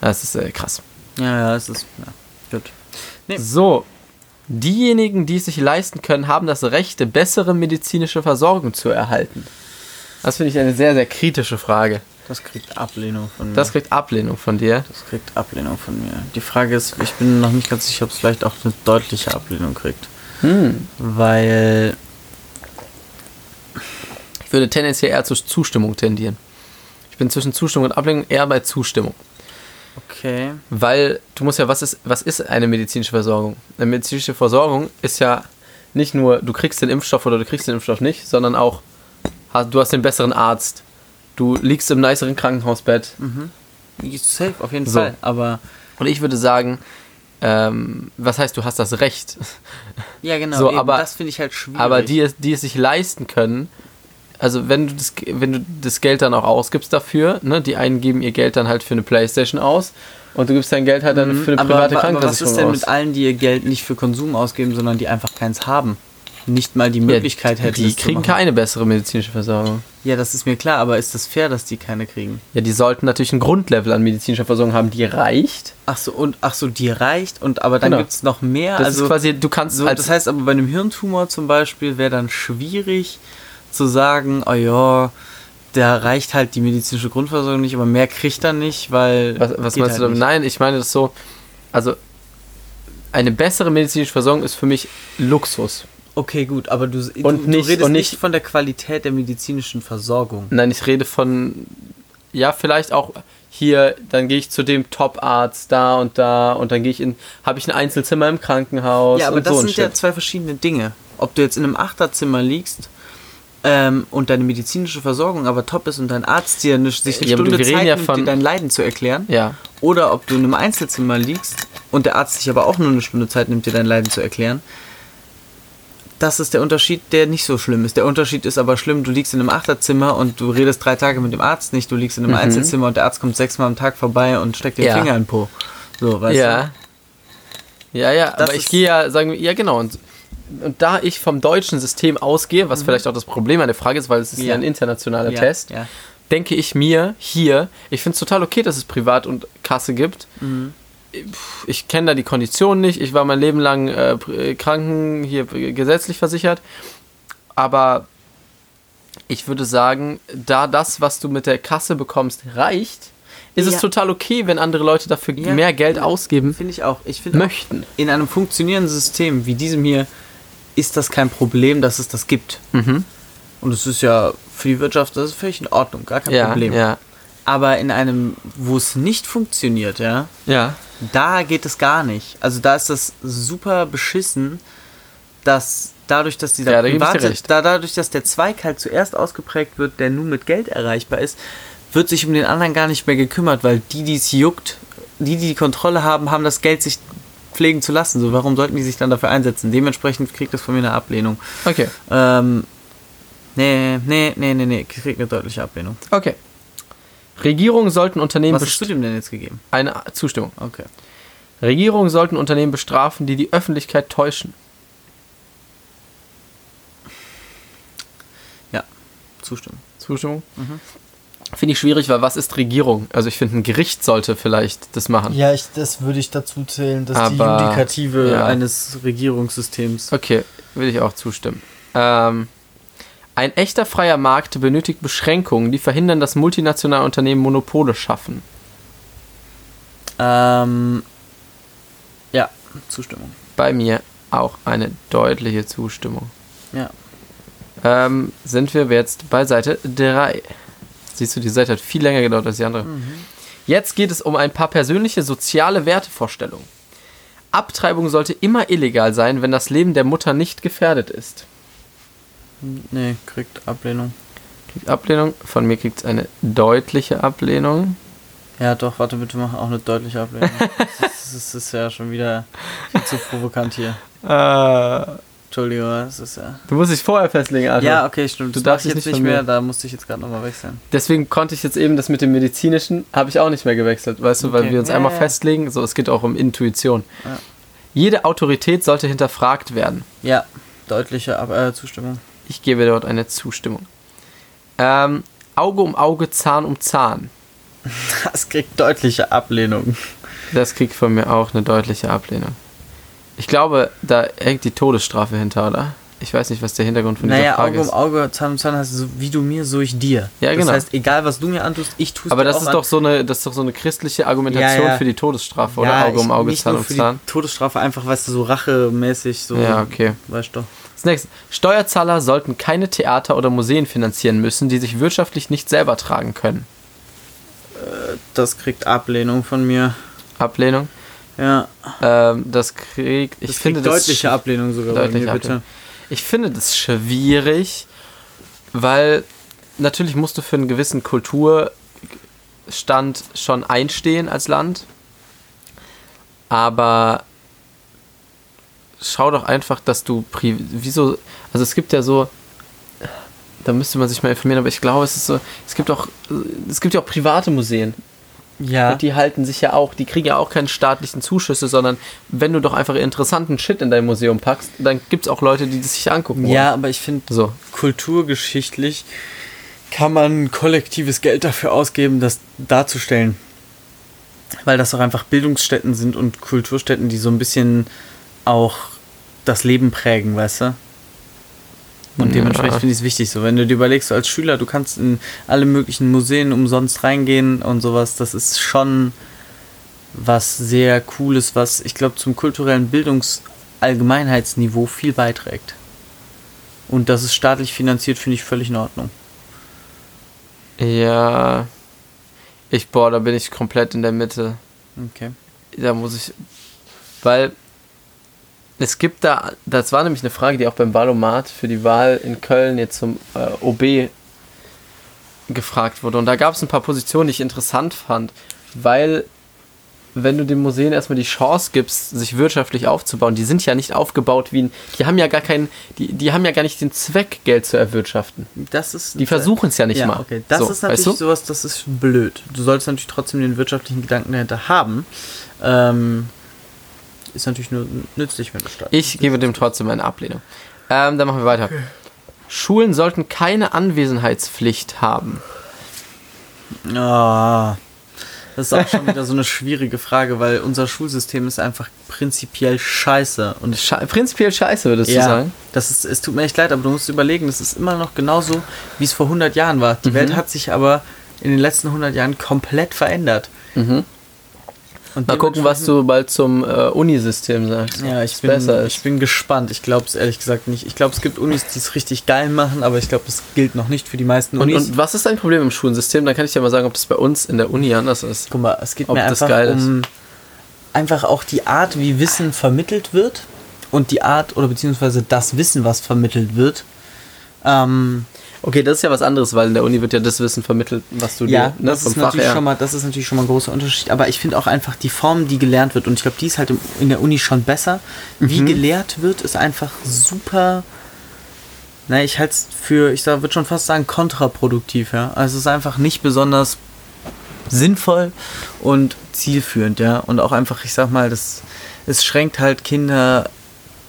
das ist äh, krass. Ja, ja, es ist. Ja, gut. Nee. So, diejenigen, die es sich leisten können, haben das Recht, bessere medizinische Versorgung zu erhalten. Das finde ich eine sehr, sehr kritische Frage. Das kriegt Ablehnung von mir. Das kriegt Ablehnung von dir. das kriegt Ablehnung von mir. Die Frage ist, ich bin noch nicht ganz sicher, ob es vielleicht auch eine deutliche Ablehnung kriegt. Hm. Weil. Ich würde tendenziell eher zur Zustimmung tendieren. Ich bin zwischen Zustimmung und Ablehnung eher bei Zustimmung. Okay. Weil du musst ja, was ist, was ist eine medizinische Versorgung? Eine medizinische Versorgung ist ja nicht nur, du kriegst den Impfstoff oder du kriegst den Impfstoff nicht, sondern auch, du hast den besseren Arzt, du liegst im niceren Krankenhausbett. Safe, auf jeden So. Fall. Aber. Und ich würde sagen, ähm, was heißt, du hast das Recht? *laughs* Ja, genau. So, eben, aber- das finde ich halt schwierig. Aber die, es- die es sich leisten können, also wenn du das, wenn du das Geld dann auch ausgibst dafür, ne, die einen geben ihr Geld dann halt für eine Playstation aus und du gibst dein Geld halt dann für eine Mhm. aber, private aber, aber was Krankenversicherung ist denn aus. mit allen, die ihr Geld nicht für Konsum ausgeben, sondern die einfach keins haben? Nicht mal die Möglichkeit ja, hätten. Die kriegen keine bessere medizinische Versorgung. Ja, das ist mir klar, aber ist das fair, dass die keine kriegen? Ja, die sollten natürlich ein Grundlevel an medizinischer Versorgung haben, die reicht. Ach so, und ach so, die reicht und aber dann Genau. gibt es noch mehr. Das also quasi, du kannst so, das heißt aber bei einem Hirntumor zum Beispiel wäre dann schwierig zu sagen, oh ja, der reicht halt die medizinische Grundversorgung nicht, aber mehr kriegt er nicht, weil. was, was meinst du halt damit? Nein, ich meine das so, also eine bessere medizinische Versorgung ist für mich Luxus. Okay, gut, aber du, du, Und nicht- du redest und nicht nicht- von der Qualität der medizinischen Versorgung. Nein, ich rede von, ja, vielleicht auch hier, dann gehe ich zu dem Top-Arzt da und da und dann gehe ich in, habe ich ein Einzelzimmer im Krankenhaus Ja, aber und das so sind ja Shit. zwei verschiedene Dinge. Ob du jetzt in einem Achterzimmer liegst ähm, und deine medizinische Versorgung aber top ist und dein Arzt dir eine, sich eine Ja, Stunde Zeit ja nimmt, von- dir dein Leiden zu erklären. Ja, Oder ob du in einem Einzelzimmer liegst und der Arzt sich aber auch nur eine Stunde Zeit nimmt, dir dein Leiden zu erklären. Das ist der Unterschied, der nicht so schlimm ist. Der Unterschied ist aber schlimm, du liegst in einem Achterzimmer und du redest drei Tage mit dem Arzt nicht. Du liegst in einem Mhm. Einzelzimmer und der Arzt kommt sechsmal am Tag vorbei und steckt dir den Ja. Finger in den Po. So, weißt ja. Ja, ja, Das aber ich gehe ja, sagen wir, ja genau. Und, und da ich vom deutschen System ausgehe, was vielleicht auch das Problem an der Frage ist, weil es ist ja, Ja. ein internationaler du? Ja, Test, denke ich mir hier, ich finde es total okay, dass es Privat und Kasse gibt. Pff, Ich kenne da die Konditionen nicht. Ich war mein Leben lang äh, pr- Kranken hier äh, gesetzlich versichert. Aber ich würde sagen, da das, was du mit der Kasse bekommst, reicht, ist Ja. es total okay, wenn andere Leute dafür Ja. mehr Geld ausgeben Finde ich auch. Ich finde möchten. in einem funktionierenden System wie diesem hier ist das kein Problem, dass es das gibt. Mhm. Und es ist ja für die Wirtschaft, das ist völlig in Ordnung, gar kein Ja, Problem. ja, Aber in einem, wo es nicht funktioniert, ja, ja. da geht es gar nicht. Also da ist das super beschissen, dass dadurch, dass dieser Ja, da private, da, dadurch, dass der Zweig halt zuerst ausgeprägt wird, der nun mit Geld erreichbar ist, wird sich um den anderen gar nicht mehr gekümmert, weil die, die es juckt, die, die die Kontrolle haben, haben das Geld sich pflegen zu lassen. So, warum sollten die sich dann dafür einsetzen? Dementsprechend kriegt das von mir eine Ablehnung. Okay, Ähm, nee, nee, nee, nee, nee, kriegt eine deutliche Ablehnung. okay. Regierungen sollten Unternehmen Was hast du dem denn jetzt gegeben? eine Zustimmung. Okay. Regierungen sollten Unternehmen bestrafen, die die Öffentlichkeit täuschen. Ja, Zustimmung. Zustimmung? Mhm. Finde ich schwierig, weil was ist Regierung? Also ich finde, ein Gericht sollte vielleicht das machen. Ja, ich, das würde ich dazu zählen, dass die Aber- Judikative ja. eines Regierungssystems. Okay, will ich auch zustimmen. Ähm, ein echter freier Markt benötigt Beschränkungen, die verhindern, dass multinationale Unternehmen Monopole schaffen. Ähm, ja, Zustimmung. Bei mir auch eine deutliche Zustimmung. Ja. Ähm, sind wir jetzt bei Seite 3. Siehst du, die Seite hat viel länger gedauert als die andere. Jetzt geht es um ein paar persönliche soziale Wertevorstellungen. Abtreibung sollte immer illegal sein, wenn das Leben der Mutter nicht gefährdet ist. Nee, kriegt Ablehnung. Kriegt Ablehnung. Von mir kriegt es eine deutliche Ablehnung. Ja, doch, warte bitte, mach auch eine deutliche Ablehnung. *laughs* das, ist, das ist ja schon wieder zu provokant hier. Äh, Entschuldigung, das ist ja. du musst dich vorher festlegen, Alter. Ja, okay, stimmt. Du Das darfst ich jetzt nicht mehr, da musste ich jetzt gerade nochmal wechseln. Deswegen konnte ich jetzt eben das mit dem medizinischen, habe ich auch nicht mehr gewechselt, weißt du, weil Okay. wir uns Ja, einmal ja. festlegen, so es geht auch um Intuition. Ja. Jede Autorität sollte hinterfragt werden. Ja, deutliche Ab äh, Zustimmung. Ich gebe dort eine Zustimmung. Ähm, Auge um Auge, Zahn um Zahn. Das kriegt deutliche Ablehnung. Das kriegt von mir auch eine deutliche Ablehnung. Ich glaube, da hängt die Todesstrafe hinter, oder? Ich weiß nicht, was der Hintergrund von dieser Naja, Frage Auge um ist. Auge, Zahn um Zahn heißt so, wie du mir, so ich dir. Ja, das genau. heißt, egal was du mir antust, ich tue es Aber dir das auch ist doch so eine, das ist doch so eine christliche Argumentation Ja, ja. für die Todesstrafe, oder? Ja, Auge um ich- Auge, nicht Zahn um für Zahn. Die Todesstrafe einfach, weißt du, so rachemäßig, so. Ja, okay. Weißt du. Das nächste. Steuerzahler sollten keine Theater oder Museen finanzieren müssen, die sich wirtschaftlich nicht selber tragen können. Das kriegt Ablehnung von mir. Ablehnung. Ja. Ähm, das kriegt. Ich Das finde kriegt das deutliche Ablehnung sogar deutliche mir, bitte. Ablehnung. Ich finde das schwierig, weil natürlich musst du für einen gewissen Kulturstand schon einstehen als Land. Aber schau doch einfach, dass du wieso also es gibt ja so da müsste man sich mal informieren, aber ich glaube, es ist so es gibt auch es gibt ja auch private Museen Ja. und die halten sich ja auch, die kriegen ja auch keine staatlichen Zuschüsse, sondern wenn du doch einfach interessanten Shit in dein Museum packst, dann gibt es auch Leute, die das sich angucken wollen. Ja, aber ich finde, So. kulturgeschichtlich kann man kollektives Geld dafür ausgeben, das darzustellen. Weil das auch einfach Bildungsstätten sind und Kulturstätten, die so ein bisschen auch das Leben prägen, weißt du? Und Ja. dementsprechend finde ich es wichtig. So, wenn du dir überlegst, so als Schüler, du kannst in alle möglichen Museen umsonst reingehen und sowas, das ist schon was sehr Cooles, was ich glaube zum kulturellen Bildungsallgemeinheitsniveau viel beiträgt. Und das ist staatlich finanziert, finde ich völlig in Ordnung. Ja. Ich, boah, da bin ich komplett in der Mitte. Okay. Da muss ich. Weil es gibt da, das war nämlich eine Frage, die auch beim Wahlomat für die Wahl in Köln jetzt zum äh, OB gefragt wurde. Und da gab es ein paar Positionen, die ich interessant fand, weil wenn du den Museen erstmal die Chance gibst, sich wirtschaftlich aufzubauen, die sind ja nicht aufgebaut wie ein, die haben ja gar keinen, die, die haben ja gar nicht den Zweck, Geld zu erwirtschaften. Das ist Die versuchen es ja nicht ja, mal. Okay. Das So, ist natürlich weißt du? sowas, das ist blöd. Du sollst natürlich trotzdem den wirtschaftlichen Gedanken dahinter haben. Ähm, ist natürlich nur nützlich, wenn du startest. Ich gebe dem trotzdem eine Ablehnung. Ähm, dann machen wir weiter. Schulen sollten keine Anwesenheitspflicht haben. Ah, das ist auch schon wieder so eine schwierige Frage, weil unser Schulsystem ist einfach prinzipiell scheiße. Und Sche prinzipiell scheiße, würdest ja, du sagen? das ist, es tut mir echt leid, aber du musst überlegen, das ist immer noch genauso, wie es vor 100 Jahren war. Die Mhm. Welt hat sich aber in den letzten 100 Jahren komplett verändert. Mhm. Und Mal gucken, was du bald zum äh, Unisystem sagst. Ja, ich bin, besser ich bin gespannt. Ich glaube es ehrlich gesagt nicht. Ich glaube, es gibt Unis, die es richtig geil machen, aber ich glaube, das gilt noch nicht für die meisten Und, Unis. und was ist dein Problem im Schulsystem? Dann kann ich dir mal sagen, ob das bei uns in der Uni anders ist. Guck mal, es geht Ob mir das einfach geil ist. um einfach auch die Art, wie Wissen vermittelt wird und die Art oder beziehungsweise das Wissen, was vermittelt wird. Ähm, Okay, das ist ja was anderes, weil in der Uni wird ja das Wissen vermittelt, was du ja, dir ne, das, ist natürlich schon mal, das ist natürlich schon mal ein großer Unterschied. Aber ich finde auch einfach die Form, die gelehrt wird, und ich glaube, die ist halt im, in der Uni schon besser. Wie Mhm. gelehrt wird, ist einfach super. Na, ich halte es für, ich würde schon fast sagen, kontraproduktiv, ja. Also es ist einfach nicht besonders sinnvoll und zielführend, ja. Und auch einfach, ich sag mal, das, es schränkt halt Kinder,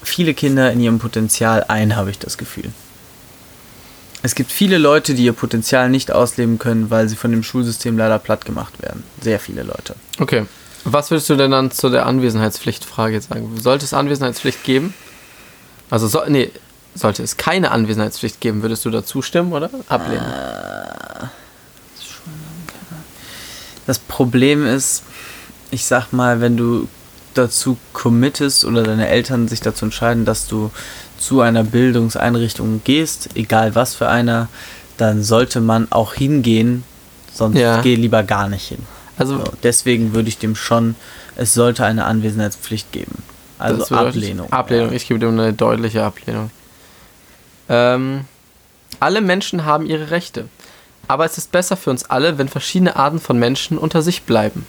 viele Kinder in ihrem Potenzial ein, habe ich das Gefühl. Es gibt viele Leute, die ihr Potenzial nicht ausleben können, weil sie von dem Schulsystem leider platt gemacht werden. Sehr viele Leute. Okay. Was würdest du denn dann zu der Anwesenheitspflichtfrage jetzt sagen? Sollte es Anwesenheitspflicht geben? Also, so, nee, sollte es keine Anwesenheitspflicht geben, würdest du da zustimmen oder ablehnen? Das Problem ist, ich sag mal, wenn du dazu committest oder deine Eltern sich dazu entscheiden, dass du zu einer Bildungseinrichtung gehst, egal was für einer, dann sollte man auch hingehen, sonst Ja. geh lieber gar nicht hin. Also, So, deswegen würde ich dem schon, es sollte eine Anwesenheitspflicht geben. Also Ablehnung. Ablehnung. Ich gebe dem eine deutliche Ablehnung. Ähm, alle Menschen haben ihre Rechte. Aber es ist besser für uns alle, wenn verschiedene Arten von Menschen unter sich bleiben.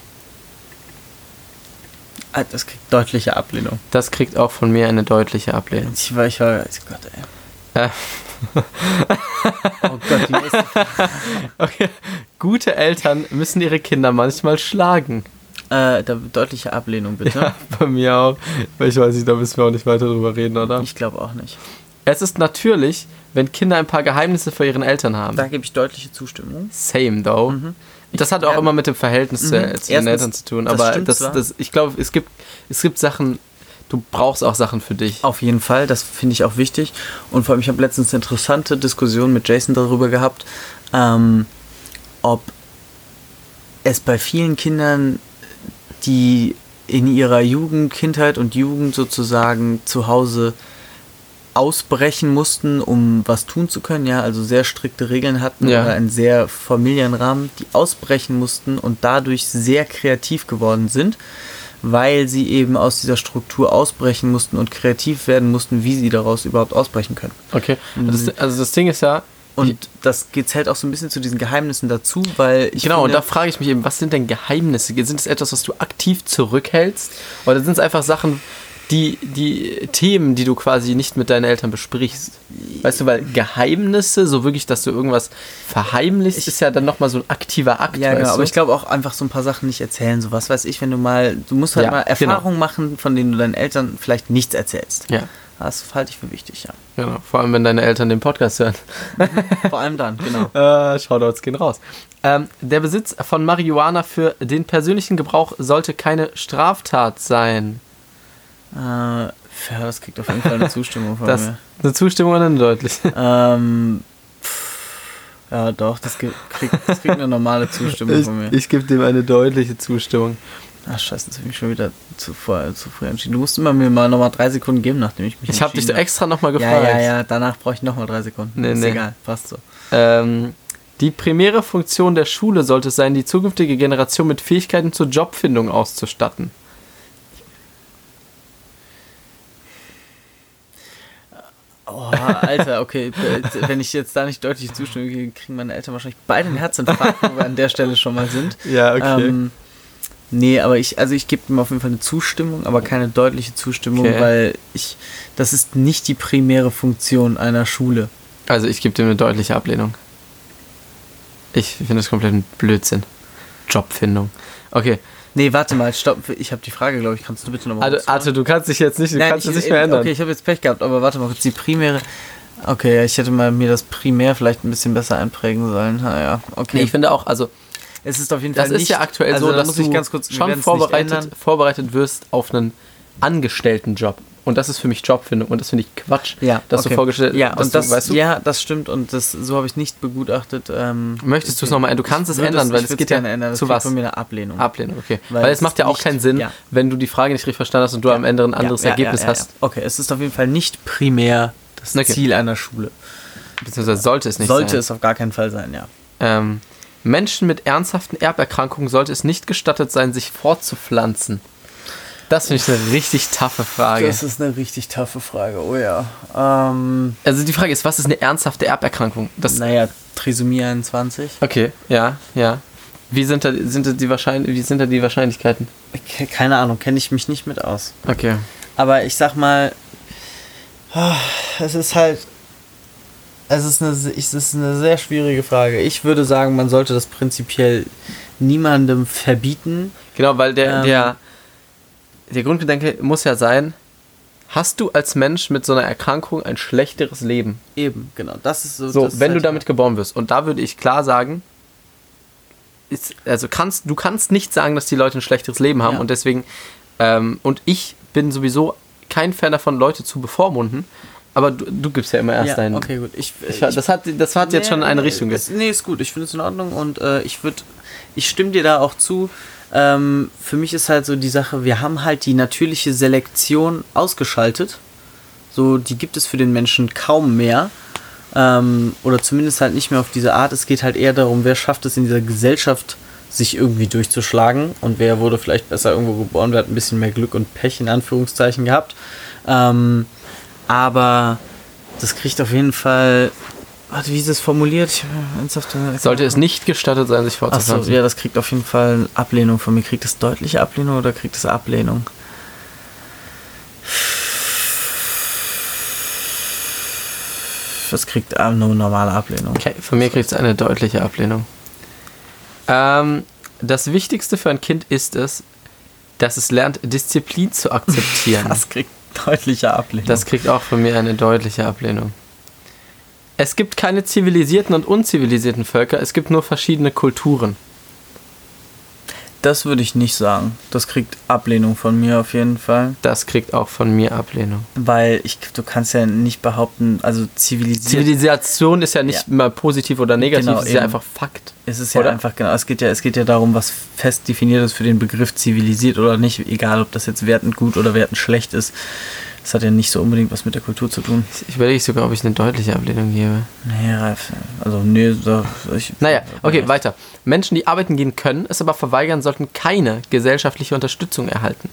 Ah, Das kriegt deutliche Ablehnung. Das kriegt auch von mir eine deutliche Ablehnung. Ich war, ich war, oh Gott, ey. Äh. oh Gott, die nächste *laughs* Okay. Gute Eltern müssen ihre Kinder manchmal schlagen. Äh, da, deutliche Ablehnung, bitte. Ja, bei mir auch. Ich weiß nicht, da müssen wir auch nicht weiter drüber reden, oder? Ich glaube auch nicht. Es ist natürlich, wenn Kinder ein paar Geheimnisse vor ihren Eltern haben. Da gebe ich deutliche Zustimmung. Same, though. Mhm. Das hat auch ja. immer mit dem Verhältnis zu, Mhm. zu den Erstens, Eltern zu tun. das Aber das, zwar. das, ich glaube, es gibt, es gibt Sachen, du brauchst auch Sachen für dich. Auf jeden Fall, das finde ich auch wichtig. Und vor allem, ich habe letztens eine interessante Diskussion mit Jason darüber gehabt, ähm, ob es bei vielen Kindern, die in ihrer Jugend, Kindheit und Jugend sozusagen zu Hause ausbrechen mussten, um was tun zu können, ja, also sehr strikte Regeln hatten Ja. oder einen sehr familiären Rahmen, die ausbrechen mussten und dadurch sehr kreativ geworden sind, weil sie eben aus dieser Struktur ausbrechen mussten und kreativ werden mussten, wie sie daraus überhaupt ausbrechen können. Okay. Mhm. Das, also das Ding ist ja, Und das zählt auch so ein bisschen zu diesen Geheimnissen dazu, weil ich genau, und finde, da frage ich mich eben, was sind denn Geheimnisse? Sind es etwas, was du aktiv zurückhältst? Oder sind es einfach Sachen, die, die Themen, die du quasi nicht mit deinen Eltern besprichst? Weißt du, weil Geheimnisse, so wirklich, dass du irgendwas verheimlichst, ist ja dann nochmal so ein aktiver Akt. ja, genau, du? aber ich glaube auch einfach so ein paar Sachen nicht erzählen, so was weiß ich, wenn du mal, du musst halt Ja, mal genau. Erfahrungen machen, von denen du deinen Eltern vielleicht nichts erzählst. Ja, Das halte ich für wichtig, ja. genau. Vor allem, wenn deine Eltern den Podcast hören. *laughs* Vor allem dann, genau. Äh, *laughs* Shoutouts gehen raus. Ähm, der Besitz von Marihuana für den persönlichen Gebrauch sollte keine Straftat sein. Äh, ja, das kriegt auf jeden Fall eine *laughs* Zustimmung von Das mir. eine Zustimmung oder eine deutliche? *laughs* Ähm, ja, doch, das kriegt, das kriegt eine normale Zustimmung Ich, von mir. ich gebe dem eine deutliche Zustimmung. Ach, scheiße, das habe ich mich schon wieder zu, früh- zu früh entschieden. Du musst immer mir mal nochmal drei Sekunden geben, nachdem ich mich Ich habe dich da extra nochmal gefragt. Ja, ja, ja, danach brauche ich nochmal drei Sekunden. Nee, ist nee. egal, passt so. Ähm, die primäre Funktion der Schule sollte es sein, die zukünftige Generation mit Fähigkeiten zur Jobfindung auszustatten. Oh, Alter, okay, wenn ich jetzt da nicht deutlich zustimme, kriegen meine Eltern wahrscheinlich beide einen Herzinfarkt, wo wir an der Stelle schon mal sind. *laughs* Ja, Ähm, nee, aber ich, also ich gebe ihm auf jeden Fall eine Zustimmung, aber keine deutliche Zustimmung, Okay. weil ich, das ist nicht die primäre Funktion einer Schule. also ich gebe dem eine deutliche Ablehnung. Ich finde das komplett ein Blödsinn. Jobfindung. Okay, Nee, warte mal, stopp, ich habe die Frage, glaube ich, kannst du bitte nochmal also, Arte, du kannst dich jetzt nicht, du kannst ich, es nicht mehr ändern. Okay, ich habe jetzt Pech gehabt, aber warte mal kurz, die primäre, okay, ich hätte mal mir das primär vielleicht ein bisschen besser einprägen sollen, naja, okay. Nee, ich finde auch, also Es ist auf jeden das Fall ist nicht, ja aktuell also so, da dass muss ich ganz kurz, schon vorbereitet, vorbereitet wirst auf einen Angestelltenjob. Und das ist für mich Jobfindung und das finde ich Quatsch, Ja, dass okay. du vorgestellt ja, und das, du, weißt du, ja, das stimmt und das, so habe ich nicht begutachtet. Ähm, Möchtest du es nochmal ändern? Du kannst es ändern, weil es geht ja ändern. Zu was? von mir eine Ablehnung. Ablehnung, okay. Weil Weil, es macht ja auch nicht- keinen Sinn, ja. wenn du die Frage nicht richtig verstanden hast und du am Ende ein anderes Ja, ja, Ergebnis hast. Ja. Okay, es ist auf jeden Fall nicht primär das Okay. Ziel einer Schule. Beziehungsweise sollte es nicht Sollte sein. es auf gar keinen Fall sein, ja. Ähm, Menschen mit ernsthaften Erberkrankungen sollte es nicht gestattet sein, sich fortzupflanzen. Das finde ich eine richtig taffe Frage. Das ist eine richtig taffe Frage, oh ja. Ähm, also die Frage ist, was ist eine ernsthafte Erberkrankung? Das, naja, Trisomie 21. okay, ja, ja. Wie sind da, sind da, die, Wahrschein wie sind da die Wahrscheinlichkeiten? Ke- Keine Ahnung, kenne ich mich nicht mit aus. Okay. Aber ich sag mal, ah, es ist halt. Es ist, eine, es ist eine sehr schwierige Frage. Ich würde sagen, man sollte das prinzipiell niemandem verbieten. Genau, weil der, Ähm. der, der Grundgedanke muss ja sein, hast du als Mensch mit so einer Erkrankung ein schlechteres Leben? Eben, genau. Das ist so. So, wenn du halt- damit geboren wirst. Und da würde ich klar sagen, ist, also kannst, du kannst nicht sagen, dass die Leute ein schlechteres Leben haben Ja. und deswegen, ähm, und ich bin sowieso kein Fan davon, Leute zu bevormunden, aber du, du gibst ja immer erst Ja, deinen. okay, gut. Ich, Ich, das hat, das hat jetzt schon in eine Richtung ist. Nee, ist gut. Ich finde es in Ordnung und äh, ich würde, ich stimme dir da auch zu. Ähm, für mich ist halt so die Sache, wir haben halt die natürliche Selektion ausgeschaltet. So, die gibt es für den Menschen kaum mehr. Ähm, oder zumindest halt nicht mehr auf diese Art. Es geht halt eher darum, wer schafft es in dieser Gesellschaft, sich irgendwie durchzuschlagen und wer wurde vielleicht besser irgendwo geboren, wer hat ein bisschen mehr Glück und Pech in Anführungszeichen gehabt. Ähm, aber das kriegt auf jeden Fall. Warte, wie ist es formuliert? Äh, äh, Sollte es nicht gestattet sein, sich Achso, fortzupflanzen. ja, das kriegt auf jeden Fall Ablehnung von mir. Kriegt es deutliche Ablehnung oder kriegt es Ablehnung? Das kriegt äh, nur normale Ablehnung. Okay, von mir kriegt es eine deutliche Ablehnung. Ähm, das Wichtigste für ein Kind ist es, dass es lernt, Disziplin zu akzeptieren. *laughs* Das kriegt deutliche Ablehnung. Das kriegt auch von mir eine deutliche Ablehnung. Es gibt keine zivilisierten und unzivilisierten Völker, es gibt nur verschiedene Kulturen. Das würde ich nicht sagen. Das kriegt Ablehnung von mir auf jeden Fall. Das kriegt auch von mir Ablehnung. Weil ich, du kannst ja nicht behaupten, also zivilisiert Zivilisation ist ja nicht Ja. immer positiv oder negativ, Genau, es ist ja einfach Fakt. Es ist ja Oder? einfach genau, es geht ja, es geht ja darum, was fest definiert ist für den Begriff zivilisiert oder nicht, egal ob das jetzt wertend gut oder wertend schlecht ist. Das hat ja nicht so unbedingt was mit der Kultur zu tun. Ich überlege sogar, ob ich eine deutliche Ablehnung gebe. Nee, Ralf, also nee, so, ich, Naja, okay, weiter. Menschen, die arbeiten gehen können, es aber verweigern, sollten keine gesellschaftliche Unterstützung erhalten.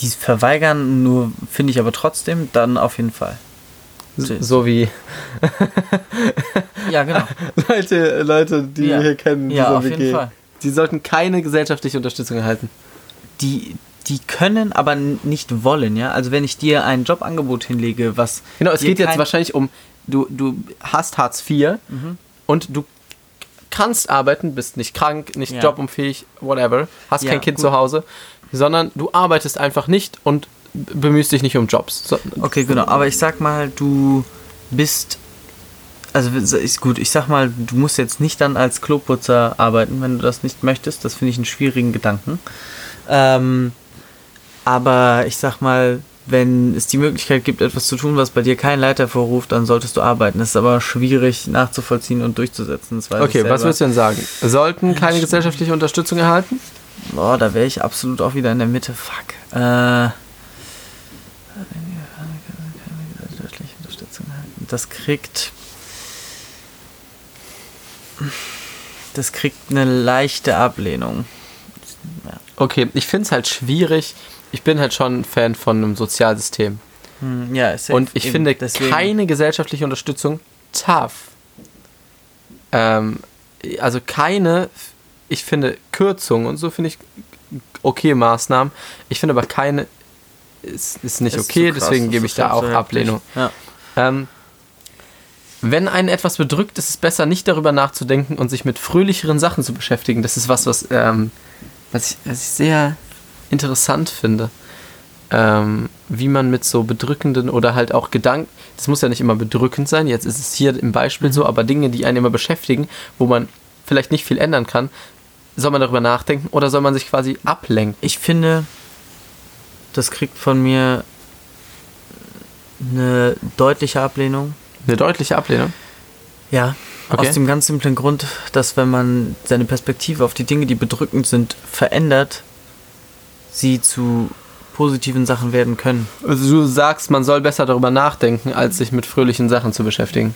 Die verweigern nur, finde ich aber trotzdem, dann auf jeden Fall. So, so wie Ja, genau. *laughs* Leute, Leute, die Ja. wir hier kennen. Ja, dieser auf jeden WG. Fall. Die sollten keine gesellschaftliche Unterstützung erhalten. Die, die können aber nicht wollen, ja. Also wenn ich dir ein Jobangebot hinlege, was Genau, es geht jetzt wahrscheinlich um, du, du hast Hartz IV Mhm. und du kannst arbeiten, bist nicht krank, nicht Ja. jobunfähig, whatever, hast Ja, kein Kind gut. zu Hause, sondern du arbeitest einfach nicht und bemühst dich nicht um Jobs. So, Okay, genau. Aber ich sag mal, du bist. Also ist gut, ich sag mal, du musst jetzt nicht dann als Kloputzer arbeiten, wenn du das nicht möchtest. Das finde ich einen schwierigen Gedanken. Ähm, aber ich sag mal, wenn es die Möglichkeit gibt, etwas zu tun, was bei dir keinen Leid hervorruft, dann solltest du arbeiten. Das ist aber schwierig nachzuvollziehen und durchzusetzen. Okay, was würdest du denn sagen? Sollten keine gesellschaftliche Unterstützung erhalten? Boah, da wäre ich absolut auch wieder in der Mitte. Fuck. Äh. Das kriegt. Das kriegt eine leichte Ablehnung. Okay, ich finde es halt schwierig. Ich bin halt schon ein Fan von einem Sozialsystem. Hm, ja, ist Und ich eben finde deswegen- keine gesellschaftliche Unterstützung tough. Ähm, also keine, ich finde Kürzungen und so finde ich okay Maßnahmen. Ich finde aber keine ist, ist nicht ist okay, krass, deswegen gebe ich da halt auch so. Ablehnung. Ja. Ähm, wenn einen etwas bedrückt, ist es besser, nicht darüber nachzudenken und sich mit fröhlicheren Sachen zu beschäftigen. Das ist was, was, ähm, was, ich, was ich sehr interessant finde. Ähm, wie man mit so bedrückenden oder halt auch Gedanken, das muss ja nicht immer bedrückend sein, jetzt ist es hier im Beispiel so, aber Dinge, die einen immer beschäftigen, wo man vielleicht nicht viel ändern kann, soll man darüber nachdenken oder soll man sich quasi ablenken? Ich finde, das kriegt von mir eine deutliche Ablehnung. Eine deutliche Ablehnung. Ja. Okay. Aus dem ganz simplen Grund, dass wenn man seine Perspektive auf die Dinge, die bedrückend sind, verändert, sie zu positiven Sachen werden können. Also du sagst, man soll besser darüber nachdenken, als sich mit fröhlichen Sachen zu beschäftigen.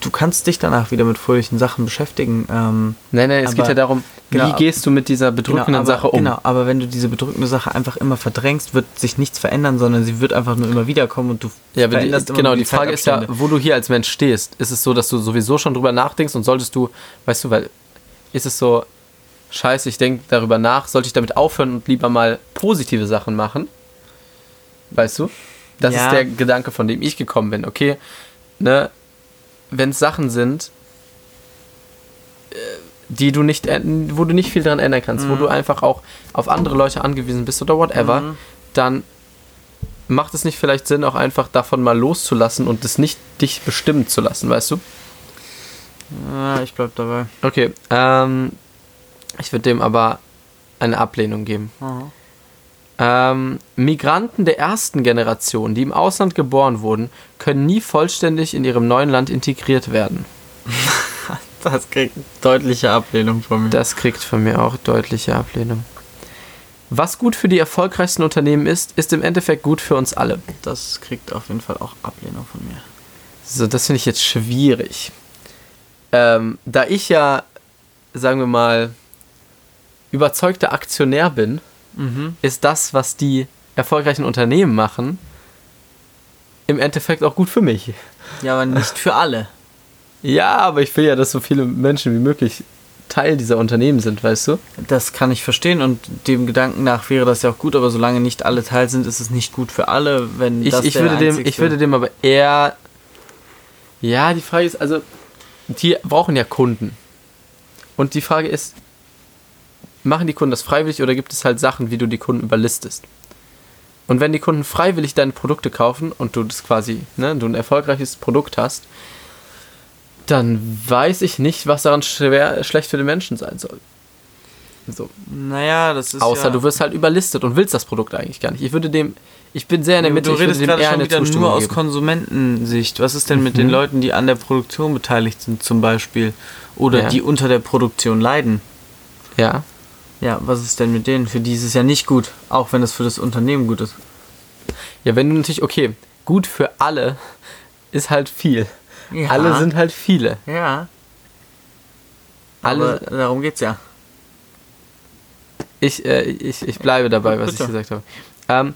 Du kannst dich danach wieder mit fröhlichen Sachen beschäftigen. Ähm, Nein, nein, es geht ja darum, genau, wie gehst du mit dieser bedrückenden aber, Sache um? Genau, aber wenn du diese bedrückende Sache einfach immer verdrängst, wird sich nichts verändern, sondern sie wird einfach nur immer wieder kommen und du Ja, aber die, veränderst immer genau, nur die Frage ist ja, wo du hier als Mensch stehst. Ist es so, dass du sowieso schon drüber nachdenkst und solltest du, weißt du, weil ist es so, scheiße, ich denke darüber nach, sollte ich damit aufhören und lieber mal positive Sachen machen? Weißt du? Das Ja. ist der Gedanke, von dem ich gekommen bin. Okay, ne, wenn es Sachen sind, äh, die du nicht, änd- wo du nicht viel dran ändern kannst, wo du einfach auch auf andere Leute angewiesen bist oder whatever, Mhm. dann macht es nicht vielleicht Sinn, auch einfach davon mal loszulassen und es nicht dich bestimmen zu lassen, weißt du? Ja, ich bleib dabei. Okay, ähm, ich würde dem aber eine Ablehnung geben. Ähm, Migranten der ersten Generation, die im Ausland geboren wurden, können nie vollständig in ihrem neuen Land integriert werden. *laughs* Das kriegt deutliche Ablehnung von mir. Das kriegt von mir auch deutliche Ablehnung. Was gut für die erfolgreichsten Unternehmen ist, ist im Endeffekt gut für uns alle. Das kriegt auf jeden Fall auch Ablehnung von mir. So, das finde ich jetzt schwierig. Ähm, da ich ja, sagen wir mal, überzeugter Aktionär bin, Mhm. ist das, was die erfolgreichen Unternehmen machen, im Endeffekt auch gut für mich. Ja, aber nicht für alle. Ja, aber ich will ja, dass so viele Menschen wie möglich Teil dieser Unternehmen sind, weißt du? Das kann ich verstehen und dem Gedanken nach wäre das ja auch gut, aber solange nicht alle Teil sind, ist es nicht gut für alle, wenn Ich, das ich, würde dem, ich würde dem aber eher. Ja, die Frage ist, also, die brauchen ja Kunden. Und die Frage ist, machen die Kunden das freiwillig oder gibt es halt Sachen, wie du die Kunden überlistest? Und wenn die Kunden freiwillig deine Produkte kaufen und du das quasi, ne, du ein erfolgreiches Produkt hast, dann weiß ich nicht, was daran schwer, schlecht für den Menschen sein soll. So. Naja, das ist Außer ja, du wirst halt überlistet und willst das Produkt eigentlich gar nicht. Ich würde dem, ich bin sehr in der Mitte, du redest gerade schon wieder Zustimmung nur aus geben. Konsumentensicht. Was ist denn mit den Mhm. Leuten, die an der Produktion beteiligt sind zum Beispiel? Oder Ja. die unter der Produktion leiden? Ja. Ja, was ist denn mit denen? Für die ist es ja nicht gut, auch wenn es für das Unternehmen gut ist. Ja, wenn du natürlich, okay, gut für alle ist halt viel. Ja. Alle sind halt viele. Ja. Alle, Aber darum geht's ja. ich, äh, ich, ich bleibe dabei, was ich Bitte. gesagt habe. Ähm,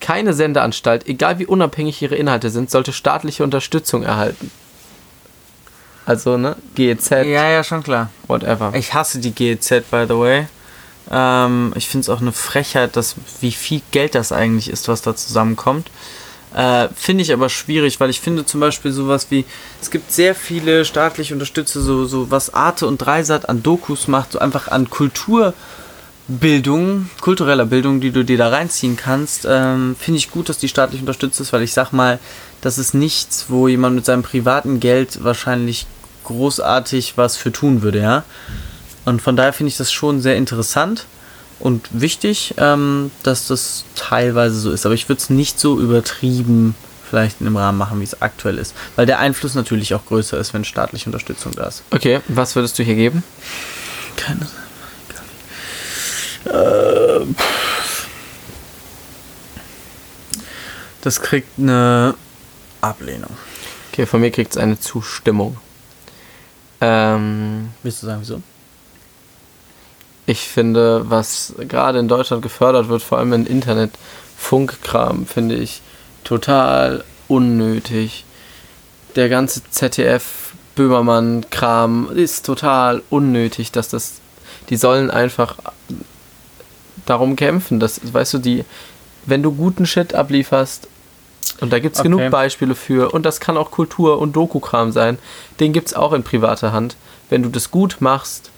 keine Sendeanstalt, egal wie unabhängig ihre Inhalte sind, sollte staatliche Unterstützung erhalten. Also, ne, GEZ, Ja, ja, schon klar. whatever. Ich hasse die GEZ, by the way. Ähm, ich finde es auch eine Frechheit, dass, wie viel Geld das eigentlich ist, was da zusammenkommt. Äh, finde ich aber schwierig, weil ich finde zum Beispiel sowas wie, es gibt sehr viele staatliche Unterstützer, so, so was Arte und Dreisat an Dokus macht, so einfach an Kulturbildung, kultureller Bildung, die du dir da reinziehen kannst. Ähm, finde ich gut, dass die staatlich unterstützt ist, weil ich sag mal, das ist nichts, wo jemand mit seinem privaten Geld wahrscheinlich großartig was für tun würde, ja. Und von daher finde ich das schon sehr interessant und wichtig, ähm, dass das teilweise so ist. Aber ich würde es nicht so übertrieben vielleicht in dem Rahmen machen, wie es aktuell ist. Weil der Einfluss natürlich auch größer ist, wenn staatliche Unterstützung da ist. Okay, was würdest du hier geben? Keine Ähm, Das kriegt eine Ablehnung. Okay, von mir kriegt es eine Zustimmung. Ähm, Willst du sagen, wieso? Ich finde, was gerade in Deutschland gefördert wird, vor allem im Internet, Funkkram, finde ich total unnötig. Der ganze ZDF Böhmermann-Kram ist total unnötig, dass das. Die sollen einfach darum kämpfen, dass, weißt du, die, wenn du guten Shit ablieferst, und da gibt es Okay. genug Beispiele für, und das kann auch Kultur- und Doku-Kram sein, den gibt es auch in privater Hand. Wenn du das gut machst,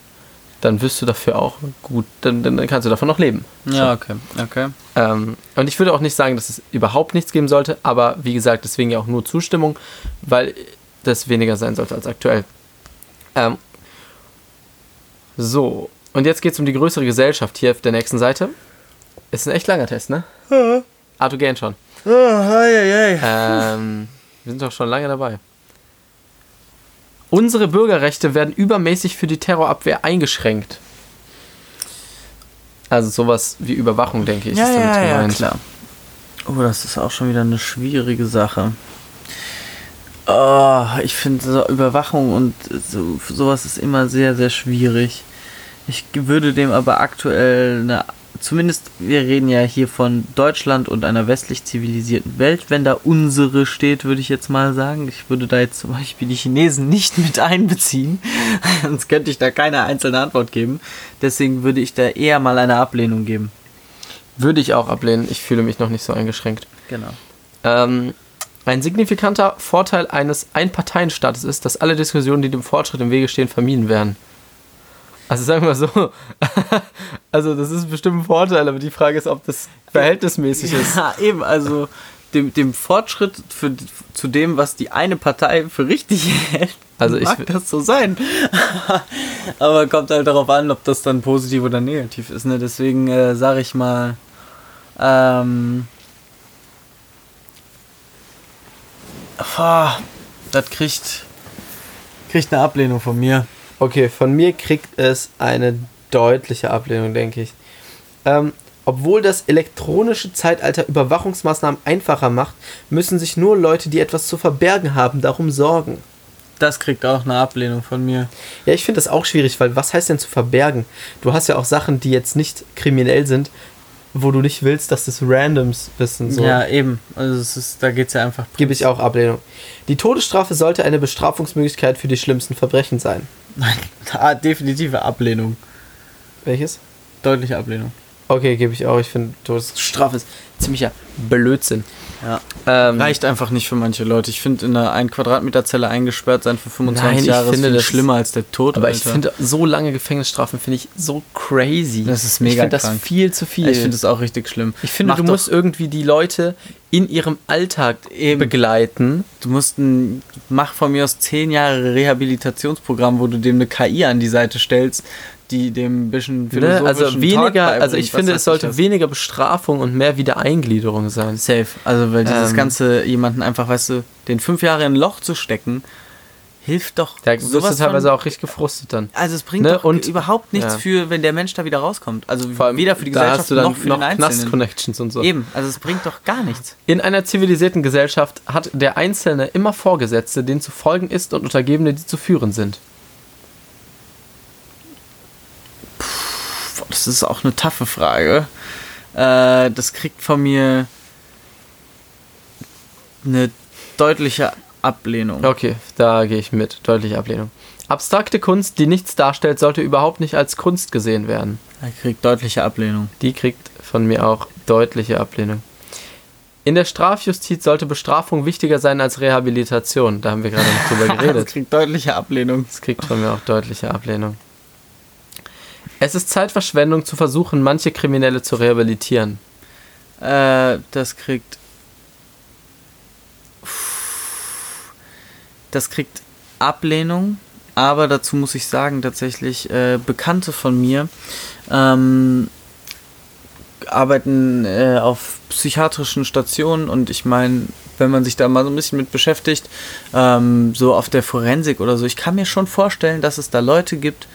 dann wirst du dafür auch gut, dann, dann kannst du davon noch leben. Ja, okay. Okay. Ähm, und ich würde auch nicht sagen, dass es überhaupt nichts geben sollte, aber wie gesagt, deswegen ja auch nur Zustimmung, weil das weniger sein sollte als aktuell. Ähm, So, und jetzt geht es um die größere Gesellschaft hier auf der nächsten Seite. Ist ein echt langer Test, ne? Ja. Ah, du gern schon. Oh, hei, hei. Ähm, wir sind doch schon lange dabei. Unsere Bürgerrechte werden übermäßig für die Terrorabwehr eingeschränkt. Also sowas wie Überwachung, denke ich, Ja, ist damit ja, ja, gemeint. klar. Oh, das ist auch schon wieder eine schwierige Sache. Oh, ich finde so Überwachung und so, sowas ist immer sehr, sehr schwierig. Ich würde dem aber aktuell eine, zumindest wir reden ja hier von Deutschland und einer westlich zivilisierten Welt. Wenn da unsere steht, würde ich jetzt mal sagen. Ich würde da jetzt zum Beispiel die Chinesen nicht mit einbeziehen. *laughs* Sonst könnte ich da keine einzelne Antwort geben. Deswegen würde ich da eher mal eine Ablehnung geben. Würde ich auch ablehnen. Ich fühle mich noch nicht so eingeschränkt. Genau. Ähm, ein signifikanter Vorteil eines Einparteienstaates ist, dass alle Diskussionen, die dem Fortschritt im Wege stehen, vermieden werden. Also sagen wir mal so, *laughs* also das ist bestimmt ein Vorteil, aber die Frage ist, ob das verhältnismäßig ist. Ja, eben, also dem, dem Fortschritt für, zu dem, was die eine Partei für richtig hält, Also ich- mag das so sein. *laughs* Aber kommt halt darauf an, ob das dann positiv oder negativ ist. Ne? Deswegen äh, sage ich mal, ähm, boah, das kriegt, kriegt eine Ablehnung von mir. Okay, von mir kriegt es eine deutliche Ablehnung, denke ich. Ähm, obwohl das elektronische Zeitalter Überwachungsmaßnahmen einfacher macht, müssen sich nur Leute, die etwas zu verbergen haben, darum sorgen. Das kriegt auch eine Ablehnung von mir. Ja, ich finde das auch schwierig, weil was heißt denn zu verbergen? Du hast ja auch Sachen, die jetzt nicht kriminell sind, wo du nicht willst, dass das Randoms wissen. So. Ja, eben. Also es ist, da geht es ja einfach. Gebe ich auch Ablehnung. Die Todesstrafe sollte eine Bestrafungsmöglichkeit für die schlimmsten Verbrechen sein. Nein, *laughs* ah, definitive Ablehnung. Welches? Deutliche Ablehnung. Okay, gebe ich auch. Ich finde, Todesstrafe ist ziemlicher Blödsinn. Ja. Ähm, Reicht einfach nicht für manche Leute. Ich finde, in einer 1 Quadratmeter Zelle eingesperrt sein für 25 Nein, ich Jahre finde, ist das- schlimmer als der Tod. aber ich Alter. finde, so lange Gefängnisstrafen finde ich so crazy. Das ist Ich mega finde das viel zu viel. ich finde es auch richtig schlimm. Ich finde, Mach du musst irgendwie die Leute in ihrem Alltag Eben. begleiten. Du musst ein, mach von mir aus 10 Jahre Rehabilitationsprogramm, wo du dem eine KI an die Seite stellst, die dem ein bisschen Ne? philosophischen Also Talk weniger, also ich finde, es sollte weniger Bestrafung und mehr Wiedereingliederung sein. Safe. Also, weil dieses Ähm. ganze, jemanden einfach, weißt du, den fünf Jahre in ein Loch zu stecken, hilft doch. Da wirst du teilweise von- auch richtig gefrustet dann. Also es bringt Ne, doch und- überhaupt nichts ja. für, wenn der Mensch da wieder rauskommt. Also Vor allem, weder für die Gesellschaft noch für noch den Einzelnen. Knast-Connections und so. Eben, also es bringt doch gar nichts. In einer zivilisierten Gesellschaft hat der Einzelne immer Vorgesetzte, denen zu folgen ist und Untergebene, die zu führen sind. Das ist auch eine taffe Frage. Äh, das kriegt von mir eine deutliche Ablehnung. Okay, da gehe ich mit. Deutliche Ablehnung. Abstrakte Kunst, die nichts darstellt, sollte überhaupt nicht als Kunst gesehen werden. Er kriegt deutliche Ablehnung. Die kriegt von mir auch deutliche Ablehnung. In der Strafjustiz sollte Bestrafung wichtiger sein als Rehabilitation. Da haben wir gerade noch drüber Das *laughs* geredet. kriegt deutliche Ablehnung. Das kriegt von mir auch deutliche Ablehnung. Es ist Zeitverschwendung zu versuchen, manche Kriminelle zu rehabilitieren. Äh, das kriegt. Das kriegt Ablehnung, aber dazu muss ich sagen, tatsächlich, äh, Bekannte von mir ähm, arbeiten äh, auf psychiatrischen Stationen und ich meine, wenn man sich da mal so ein bisschen mit beschäftigt, ähm, so auf der Forensik oder so, ich kann mir schon vorstellen, dass es da Leute gibt,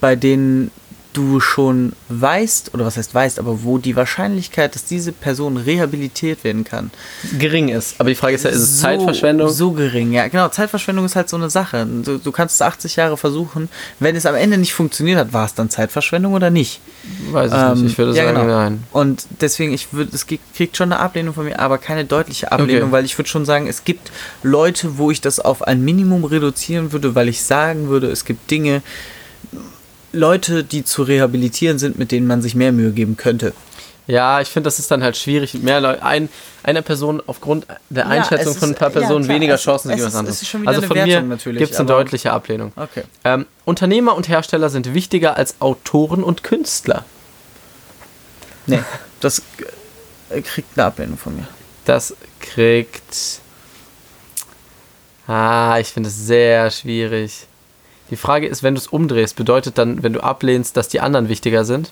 bei denen du schon weißt, oder was heißt weißt, aber wo die Wahrscheinlichkeit, dass diese Person rehabilitiert werden kann, Gering ist. Aber die Frage ist ja, ist es so, Zeitverschwendung? So gering, ja, genau. Zeitverschwendung ist halt so eine Sache. Du, du kannst es 80 Jahre versuchen. Wenn es am Ende nicht funktioniert hat, war es dann Zeitverschwendung oder nicht? Weiß ich Ähm, nicht. Ich würde ja, sagen, genau. nein. Und deswegen, ich würde, es kriegt schon eine Ablehnung von mir, aber keine deutliche Ablehnung, Okay. weil ich würde schon sagen, es gibt Leute, wo ich das auf ein Minimum reduzieren würde, weil ich sagen würde, es gibt Dinge, Leute, die zu rehabilitieren sind, mit denen man sich mehr Mühe geben könnte. Ja, ich finde, das ist dann halt schwierig. Mehr Leute, ein, einer Person aufgrund der Ja, Einschätzung es von ein paar ja, Personen klar, weniger es- Chancen als ist- anderes. es ist schon wieder also von Wertung mir natürlich, gibt es eine deutliche Ablehnung. Okay. Ähm, Unternehmer und Hersteller sind wichtiger als Autoren und Künstler. Nee, das kriegt eine Ablehnung von mir. Das kriegt. Ah, ich finde es sehr schwierig. Die Frage ist, wenn du es umdrehst, bedeutet dann, wenn du ablehnst, dass die anderen wichtiger sind?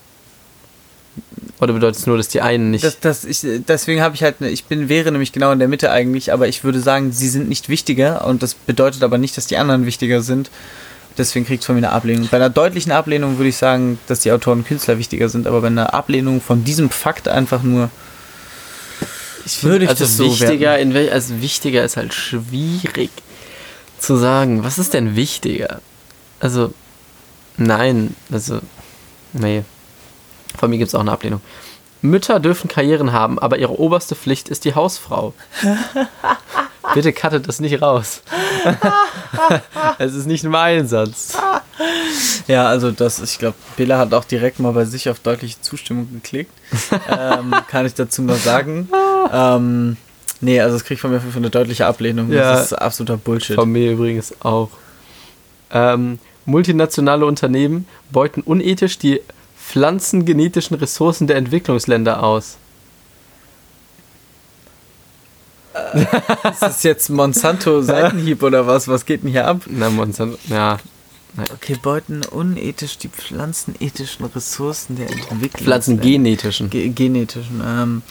Oder bedeutet es nur, dass die einen nicht. Das, das, ich, deswegen habe ich halt, ne- ich bin, wäre nämlich genau in der Mitte eigentlich, aber ich würde sagen, sie sind nicht wichtiger und das bedeutet aber nicht, dass die anderen wichtiger sind. Deswegen kriegt es von mir eine Ablehnung. Bei einer deutlichen Ablehnung würde ich sagen, dass die Autoren und Künstler wichtiger sind, aber bei einer Ablehnung von diesem Fakt einfach nur. ich würde ich also das so wichtiger, in wel, also wichtiger ist halt schwierig zu sagen. Was ist denn wichtiger? Also, nein, also, nee. Von mir gibt es auch eine Ablehnung. Mütter dürfen Karrieren haben, aber ihre oberste Pflicht ist die Hausfrau. *laughs* Bitte cuttet das nicht raus. *laughs* Es ist nicht mein Satz. Ja, also das, ich glaube, Bela hat auch direkt mal bei sich auf deutliche Zustimmung geklickt. ähm, *laughs* kann ich dazu mal sagen. Ähm, nee, also es kriegt von mir eine deutliche Ablehnung. Ja. Das ist absoluter Bullshit. Von mir übrigens auch. Ähm, multinationale Unternehmen beuten unethisch die pflanzengenetischen Ressourcen der Entwicklungsländer aus. Ist das jetzt Monsanto Seitenhieb oder was? Was geht denn hier ab? Na, Monsanto, ja. Okay, beuten unethisch die pflanzenethischen Ressourcen der Entwicklung. Pflanzengenetischen. Ge genetischen. Ähm,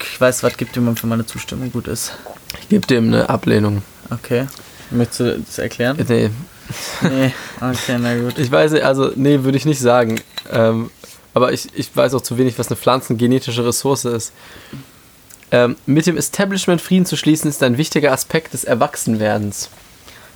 ich weiß, was gibt jemand für meine Zustimmung gut ist. Ich gebe dem eine Ablehnung. Okay. Möchtest du das erklären? Nee, Nee. Okay, na gut. ich weiß, also, nee, würde ich nicht sagen. Ähm, aber ich, ich weiß auch zu wenig, was eine pflanzengenetische Ressource ist. Ähm, mit dem Establishment Frieden zu schließen, ist ein wichtiger Aspekt des Erwachsenwerdens.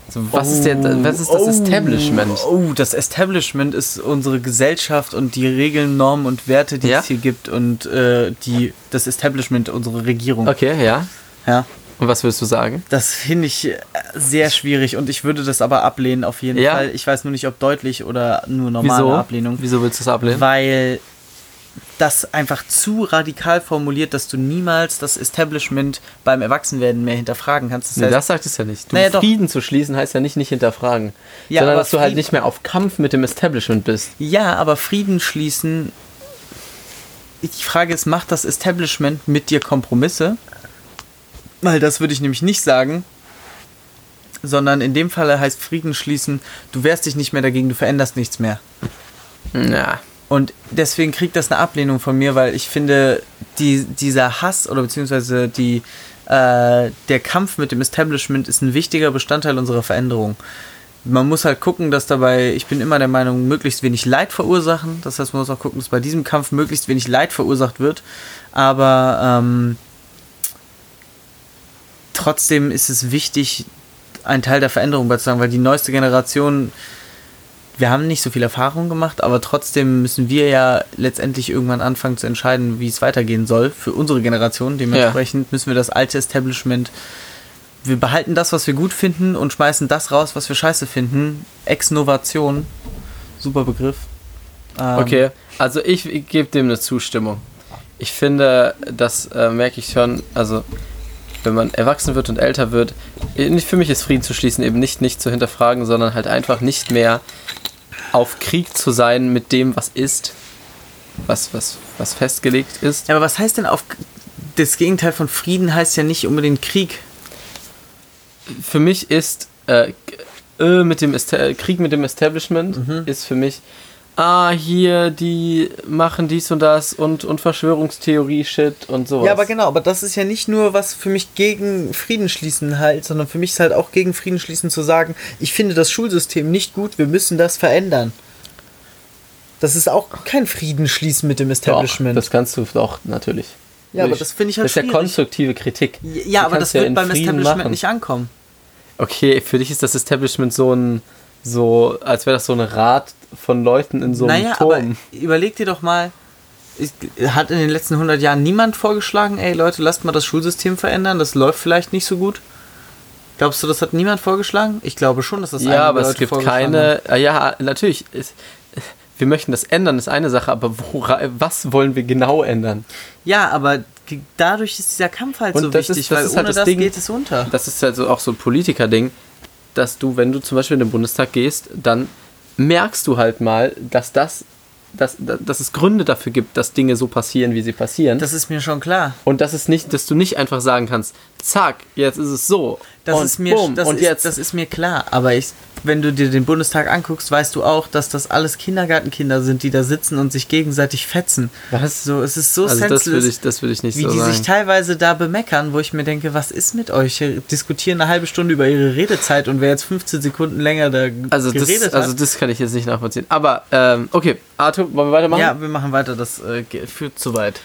Also, was, ist der, was ist das Establishment? Oh, das Establishment ist unsere Gesellschaft und die Regeln, Normen und Werte, die Ja? es hier gibt und äh, die, das Establishment, unsere Regierung. Okay, ja. Ja. Und was würdest du sagen? Das finde ich äh, sehr schwierig und ich würde das aber ablehnen auf jeden Ja? Fall. Ich weiß nur nicht, ob deutlich oder nur normale Wieso? Ablehnung. Wieso willst du es ablehnen? Weil das einfach zu radikal formuliert, dass du niemals das Establishment beim Erwachsenwerden mehr hinterfragen kannst. Das Nee, heißt, das sagt es ja nicht. Du, Naja, doch. Frieden zu schließen heißt ja nicht nicht hinterfragen. Ja, sondern dass du halt Frieden- nicht mehr auf Kampf mit dem Establishment bist. Ja, aber Frieden schließen. Die Frage ist, macht das Establishment mit dir Kompromisse? Weil das würde ich nämlich nicht sagen. Sondern in dem Falle heißt Frieden schließen, du wehrst dich nicht mehr dagegen, du veränderst nichts mehr. Na. Und deswegen kriegt das eine Ablehnung von mir, weil ich finde, die, dieser Hass oder beziehungsweise die, äh, der Kampf mit dem Establishment ist ein wichtiger Bestandteil unserer Veränderung. Man muss halt gucken, dass dabei, ich bin immer der Meinung, möglichst wenig Leid verursachen. Das heißt, man muss auch gucken, dass bei diesem Kampf möglichst wenig Leid verursacht wird. Aber ähm, trotzdem ist es wichtig, ein Teil der Veränderung beizutragen, weil die neueste Generation wir haben nicht so viel Erfahrung gemacht, aber trotzdem müssen wir ja letztendlich irgendwann anfangen zu entscheiden, wie es weitergehen soll für unsere Generation. Dementsprechend müssen wir das alte Establishment, wir behalten das, was wir gut finden und schmeißen das raus, was wir scheiße finden. Exnovation, super Begriff. Ähm, Okay, also ich, ich gebe dem eine Zustimmung. Ich finde, das äh, merke ich schon, also wenn man erwachsen wird und älter wird, für mich ist Frieden zu schließen eben nicht nicht zu hinterfragen, sondern halt einfach nicht mehr auf Krieg zu sein mit dem, was ist, was, was, was festgelegt ist. Ja, aber was heißt denn auf. Das Gegenteil von Frieden heißt ja nicht unbedingt Krieg. Für mich ist äh, äh, mit dem Esta- Krieg mit dem Establishment Mhm. ist für mich ah hier die machen dies und das und und Verschwörungstheorie Shit und sowas. Ja, aber genau, aber das ist ja nicht nur was für mich gegen Frieden schließen halt, sondern für mich ist halt auch gegen Frieden schließen zu sagen, ich finde das Schulsystem nicht gut, wir müssen das verändern. Das ist auch kein Frieden schließen mit dem Doch, Establishment. das kannst du doch natürlich. ja, aber das finde ich halt Das ist ja konstruktive Kritik. Ja, Die aber das ja wird beim Frieden Establishment machen. nicht ankommen. Okay, für dich ist das Establishment so ein so als wäre das so ein Rat von Leuten in so einem naja, aber Turm. überleg dir doch mal, hat in den letzten 100 Jahren niemand vorgeschlagen, ey Leute, lasst mal das Schulsystem verändern, das läuft vielleicht nicht so gut? Glaubst du, das hat niemand vorgeschlagen? Ich glaube schon, dass das ja, aber es Leute gibt vorgeschlagen keine. Ah, Ja, natürlich. Es, wir möchten das ändern, ist eine Sache, aber wora, was wollen wir genau ändern? Ja, aber dadurch ist dieser Kampf halt Und so ist- wichtig, das weil ist ohne halt das das Ding. geht es unter. Das ist halt so auch so ein Politiker-Ding, dass du, wenn du zum Beispiel in den Bundestag gehst, dann merkst du halt mal, dass das dass, dass es Gründe dafür gibt, dass Dinge so passieren, wie sie passieren. Das ist mir schon klar. und das ist nicht, dass du nicht einfach sagen kannst, zack, jetzt ist es so. Das und ist mir bumm, das und ist, jetzt. das ist mir klar, aber ich wenn du dir den Bundestag anguckst, weißt du auch, dass das alles Kindergartenkinder sind, die da sitzen und sich gegenseitig fetzen. Was? So, es ist so also das senseless, würde ich, das würde ich nicht wie so die sagen. sich teilweise da bemeckern, wo ich mir denke, was ist mit euch? Diskutieren eine halbe Stunde über ihre Redezeit und wer jetzt 15 Sekunden länger da Also geredet das, also hat. das kann ich jetzt nicht nachvollziehen. Aber, ähm, okay, Arthur, wollen wir weitermachen? Ja, wir machen weiter, das äh, führt zu weit.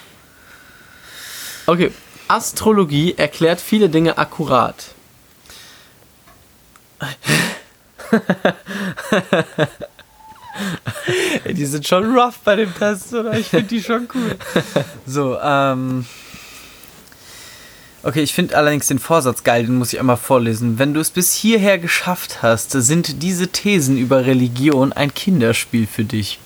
Okay. Astrologie erklärt viele Dinge akkurat. Die sind schon rough bei dem Test, oder? Ich finde die schon cool. So, ähm. Okay, ich finde allerdings den Vorsatz geil, den muss ich einmal vorlesen. Wenn du es bis hierher geschafft hast, sind diese Thesen über Religion ein Kinderspiel für dich.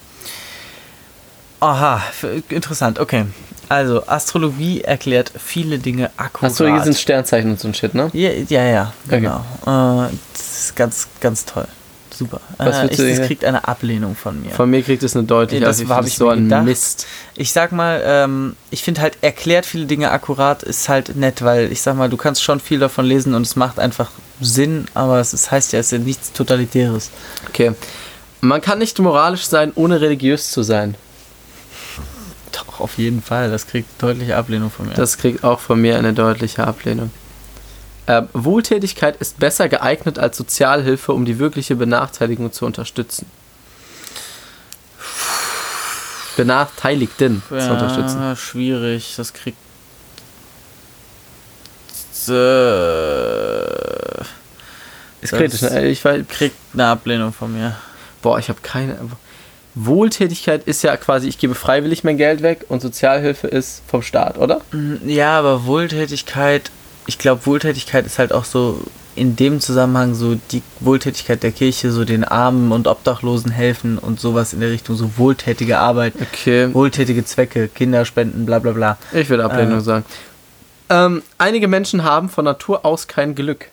Aha, interessant, okay. Also, Astrologie erklärt viele Dinge akkurat. Astrologie sind Sternzeichen und so ein Shit, ne? Ja, ja, ja Okay. genau. Äh, das ist ganz, ganz toll. Super. Was äh, ich, das kriegt eine Ablehnung von mir. Von mir kriegt es eine deutliche, das also ich hab finde ich so ein. Mist. Ich sag mal, ähm, ich finde halt, erklärt viele Dinge akkurat ist halt nett, weil ich sag mal, du kannst schon viel davon lesen und es macht einfach Sinn, aber es ist, heißt ja, es ist ja nichts Totalitäres. Okay. Man kann nicht moralisch sein, ohne religiös zu sein. Doch, *laughs* auf jeden Fall. Das kriegt deutliche Ablehnung von mir. Das kriegt auch von mir eine deutliche Ablehnung. Ähm, Wohltätigkeit ist besser geeignet als Sozialhilfe, um die wirkliche Benachteiligung zu unterstützen. Benachteiligten zu unterstützen. ja, schwierig. Das kriegt. Äh, Ist kritisch, ne? Ich weiß, kriegt eine Ablehnung von mir. boah, ich habe keine. Wohltätigkeit ist ja quasi, ich gebe freiwillig mein Geld weg und Sozialhilfe ist vom Staat, oder? Mm, Ja, aber Wohltätigkeit, ich glaube, Wohltätigkeit ist halt auch so in dem Zusammenhang so die Wohltätigkeit der Kirche, so den Armen und Obdachlosen helfen und sowas in der Richtung, so wohltätige Arbeit, Okay. wohltätige Zwecke, Kinderspenden, bla bla bla. Ich würde Ablehnung Äh. sagen. Ähm, einige Menschen haben von Natur aus kein Glück.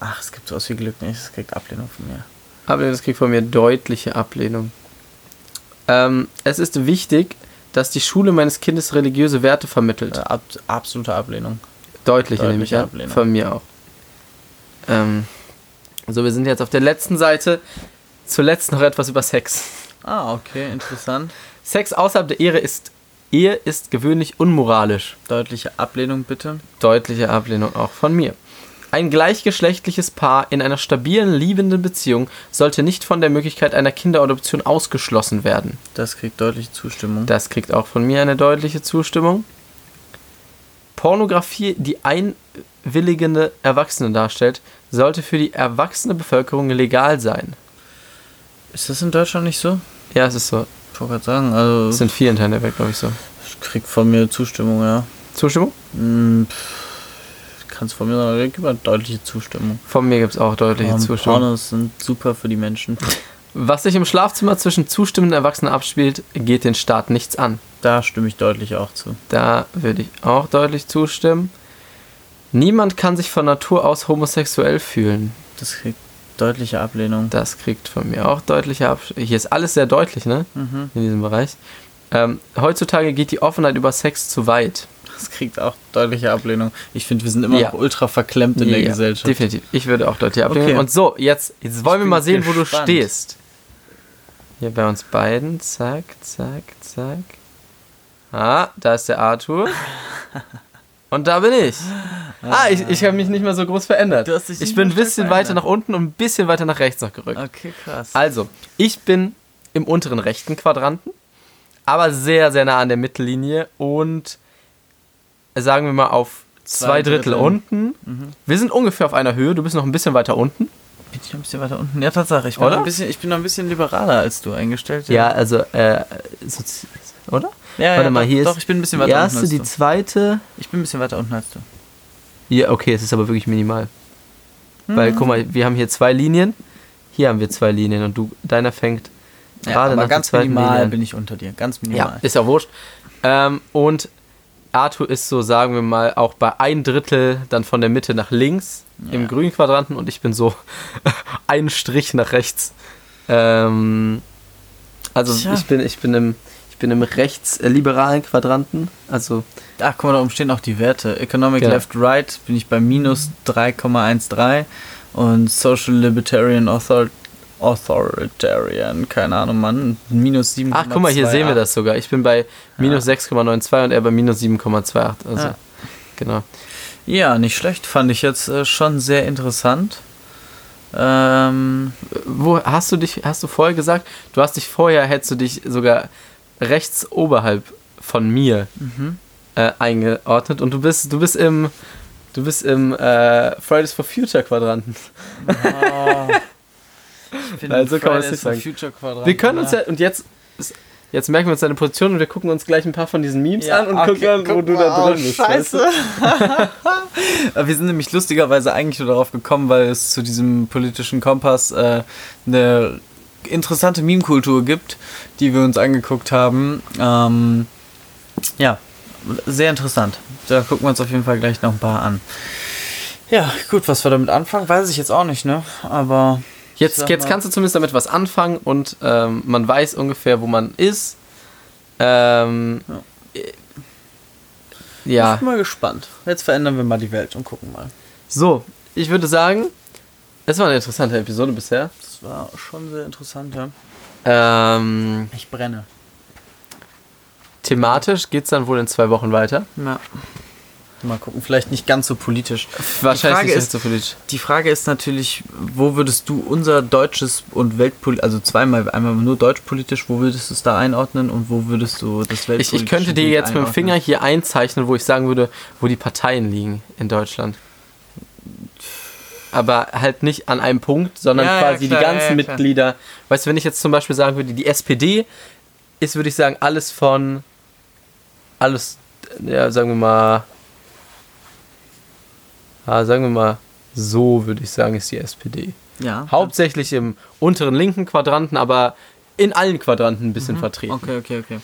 Ach, es gibt sowas wie Glück nicht, es kriegt Ablehnung von mir. Ablehnung, das kriegt von mir deutliche Ablehnung. Ähm, es ist wichtig, dass die Schule meines Kindes religiöse Werte vermittelt. Äh, ab, absolute Ablehnung. Deutliche, deutliche nehme ich an. Ablehnung. Von mir auch. Ähm, so, wir sind jetzt auf der letzten Seite. Zuletzt noch etwas über Sex. Ah, okay, interessant. Sex außerhalb der Ehe ist, Ehe ist gewöhnlich unmoralisch. Deutliche Ablehnung bitte. Deutliche Ablehnung auch von mir. Ein gleichgeschlechtliches Paar in einer stabilen, liebenden Beziehung sollte nicht von der Möglichkeit einer Kinderadoption ausgeschlossen werden. Das kriegt deutliche Zustimmung. Das kriegt auch von mir eine deutliche Zustimmung. Pornografie, die einwilligende Erwachsene darstellt, sollte für die erwachsene Bevölkerung legal sein. Ist das in Deutschland nicht so? Ja, es ist so. Ich wollte gerade sagen, also Das sind vielen Teilen der Welt, glaube ich, so. ich krieg von mir Zustimmung, ja. Zustimmung? Hm, pff, Kannst von mir sagen, ich gebe deutliche Zustimmung. Von mir gibt es auch deutliche Ähm, Zustimmung. Pornos sind super für die Menschen. Was sich im Schlafzimmer zwischen zustimmenden Erwachsenen abspielt, geht den Staat nichts an. Da stimme ich deutlich auch zu. Da würde ich auch deutlich zustimmen. Niemand kann sich von Natur aus homosexuell fühlen. Das kriegt deutliche Ablehnung. Das kriegt von mir auch deutliche Absch Hier ist alles sehr deutlich, ne? Mhm. In diesem Bereich. Ähm, heutzutage geht die Offenheit über Sex zu weit. Das kriegt auch deutliche Ablehnung. Ich finde, wir sind immer Ja. noch ultra verklemmt in der Ja, Gesellschaft. Definitiv. Ich würde auch deutlich ablehnen. Okay. Und so, jetzt, jetzt wollen wir mal sehen, wo gespannt. du stehst. Hier bei uns beiden. Zack, zack, zack. Ah, da ist der Arthur. *laughs* Und da bin ich. Ah, ich, ich habe mich nicht mehr so groß verändert. Ich bin ein bisschen weiter nach unten und ein bisschen weiter nach rechts noch gerückt. Okay, krass. Also, ich bin im unteren rechten Quadranten, aber sehr, sehr nah an der Mittellinie und sagen wir mal auf zwei, Drittel, Drittel. unten. Wir sind ungefähr auf einer Höhe, du bist noch ein bisschen weiter unten. bin ich noch ein bisschen weiter unten? Ja, Tatsache. Ich bin, noch ein bisschen, ich bin noch ein bisschen liberaler als du eingestellt. Ja, also, äh, sozi- oder? ja, Warte ja, mal, doch, hier doch, ist ich bin ein bisschen die weiter erste, unten die zweite. Ich bin ein bisschen weiter unten als du. Ja, okay, es ist aber wirklich minimal. Mhm. Weil, guck mal, wir haben hier zwei Linien, hier haben wir zwei Linien und du, deiner fängt Ja, gerade aber nach ganz der zweiten minimal Linie an. bin ich unter dir. Ganz Ja, minimal. ist ja wurscht. Ähm, und Arthur ist so, sagen wir mal, auch bei ein Drittel dann von der Mitte nach links im Ja. grünen Quadranten und ich bin so *laughs* ein Strich nach rechts. Ähm, Also Tja. ich bin, ich bin im, ich bin im rechtsliberalen Quadranten. Also Ach, guck mal, da oben stehen auch die Werte. Economic Genau. Left Right bin ich bei minus 3,13 und Social Libertarian Author Authoritarian, keine Ahnung, Mann, minus 7,28. Ach, guck mal, hier sehen wir das sogar. Ich bin bei minus 6,92 und er bei minus 7,28. Also, Ja. genau. Ja, nicht schlecht, fand ich jetzt äh, schon sehr interessant. Ähm, Wo hast du dich, hast du vorher gesagt, du hast dich vorher, hättest du dich sogar rechts oberhalb von mir mhm. äh, eingeordnet und du bist, du bist im, du bist im äh, Fridays for Future Quadranten. bin *laughs* Nein, so kann man es nicht sagen. Wir können uns ja. und jetzt, jetzt merken wir uns deine Position und wir gucken uns gleich ein paar von diesen Memes Ja, an und okay, gucken an, wo guck du da oh, drin bist. weißt du? Scheiße. wir sind nämlich lustigerweise eigentlich nur darauf gekommen, weil es zu diesem politischen Kompass äh, eine interessante Meme-Kultur gibt, die wir uns angeguckt haben. Ähm, ja, sehr interessant. Da gucken wir uns auf jeden Fall gleich noch ein paar an. Ja, gut, was wir damit anfangen, weiß ich jetzt auch nicht, ne? Aber Jetzt, jetzt kannst du zumindest damit was anfangen und ähm, man weiß ungefähr, wo man ist. Ähm, ich ja, bin mal gespannt. Jetzt verändern wir mal die Welt und gucken mal. so, ich würde sagen, es war eine interessante Episode bisher. Das war schon sehr interessant, ja. Ähm, Ich brenne. thematisch geht es dann wohl in zwei Wochen weiter. Ja. Mal gucken, vielleicht nicht ganz so politisch. Wahrscheinlich Frage nicht ist- so politisch. Die Frage ist natürlich, wo würdest du unser deutsches und Weltpolitisch, also zweimal, einmal nur deutschpolitisch, wo würdest du es da einordnen und wo würdest du das Ich, weltpolitische ich könnte dir jetzt mit dem einordnen? Finger hier einzeichnen, wo ich sagen würde, wo die Parteien liegen in Deutschland. Aber halt nicht an einem Punkt, sondern Ja, ja, quasi klar, die ja, ganzen ja. Mitglieder. Weißt du, wenn ich jetzt zum Beispiel sagen würde, die SPD ist, würde ich sagen, alles von, alles, ja, sagen wir mal, ja, sagen wir mal, so würde ich sagen, ist die SPD. Ja. Hauptsächlich im unteren linken Quadranten, aber in allen Quadranten ein bisschen vertreten. Mhm. Okay, okay, okay.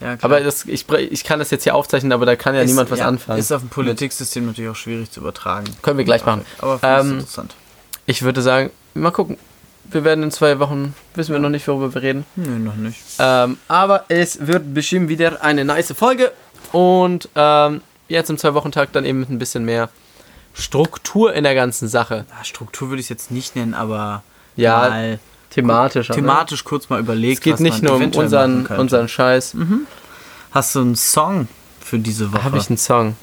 Ja. Aber das, ich, ich kann das jetzt hier aufzeichnen, aber da kann ja Ist- niemand was ja, anfangen. Ist auf dem Politiksystem natürlich auch schwierig zu übertragen. Können wir gleich machen. Aber Ähm, interessant. Ich würde sagen, mal gucken. Wir werden in zwei Wochen, wissen wir noch nicht, worüber wir reden. Nö, noch nicht. Ähm, aber es wird bestimmt wieder eine nice Folge. Und ähm, jetzt im Zwei-Wochen-Tag dann eben mit ein bisschen mehr Struktur in der ganzen Sache. Ja, Struktur würde ich es jetzt nicht nennen, aber Ja, thematisch. aber- thematisch kurz mal überlegt. Es geht nicht nur um unseren, unseren Scheiß. Hast du einen Song für diese Woche? Habe ich einen Song?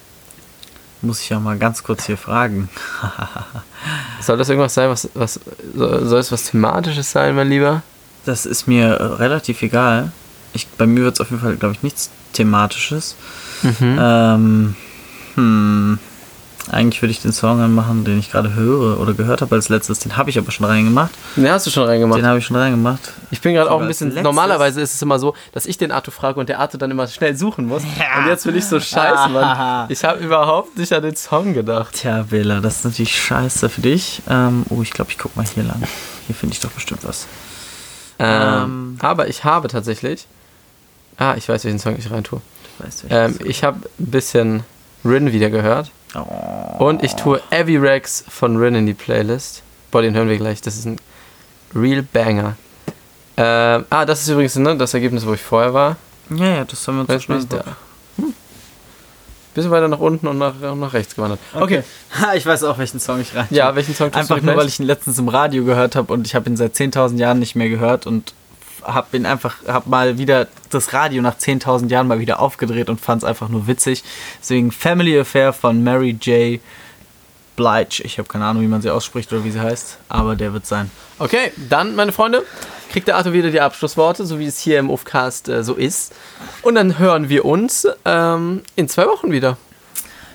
Muss ich ja mal ganz kurz hier fragen. *laughs* Soll das irgendwas sein, was, was soll soll es was Thematisches sein, mein Lieber? Das ist mir äh, relativ egal. Ich, bei mir wird es auf jeden Fall, glaube ich, nichts Thematisches. Mhm. Ähm, hm, eigentlich würde ich den Song anmachen, den ich gerade höre oder gehört habe als letztes. Den habe ich aber schon reingemacht. Den hast du schon reingemacht. Den habe ich schon reingemacht. Ich bin gerade auch ein bisschen. Normalerweise ist es immer so, dass ich den Arthur frage und der Arthur dann immer schnell suchen muss. *laughs* Und jetzt will ich so scheiße, Mann. *laughs* Ich habe überhaupt nicht an den Song gedacht. Tja, Bela, das ist natürlich scheiße für dich. Ähm, oh, ich glaube, ich guck mal hier lang. Hier finde ich doch bestimmt was. Ähm, Ähm. aber ich habe tatsächlich. Ah, ich weiß, welchen Song ich rein tue. Weißt, Ähm, ich habe ein bisschen Rin wieder gehört. Oh. Und ich tue Heavy Rex von Rin in die Playlist. Boah, den hören wir gleich. Das ist ein Real Banger. Ähm, ah, das ist übrigens ne, das Ergebnis, wo ich vorher war. Ja, ja, das haben wir uns ich da. Hm. Bisschen weiter nach unten und nach, nach rechts gewandert. Okay. Ha, *laughs* ich weiß auch, welchen Song ich rein. Ja, welchen Song Einfach nur, weil ich ihn letztens im Radio gehört habe und ich habe ihn seit 10.000 Jahren nicht mehr gehört und habe ihn einfach, habe mal wieder das Radio nach 10.000 Jahren mal wieder aufgedreht und fand es einfach nur witzig. Deswegen Family Affair von Mary J. Blige. Ich habe keine Ahnung, wie man sie ausspricht oder wie sie heißt, aber der wird sein. Okay, dann, meine Freunde, kriegt der Arthur wieder die Abschlussworte, so wie es hier im Ufcast äh, so ist. Und dann hören wir uns ähm, in zwei Wochen wieder.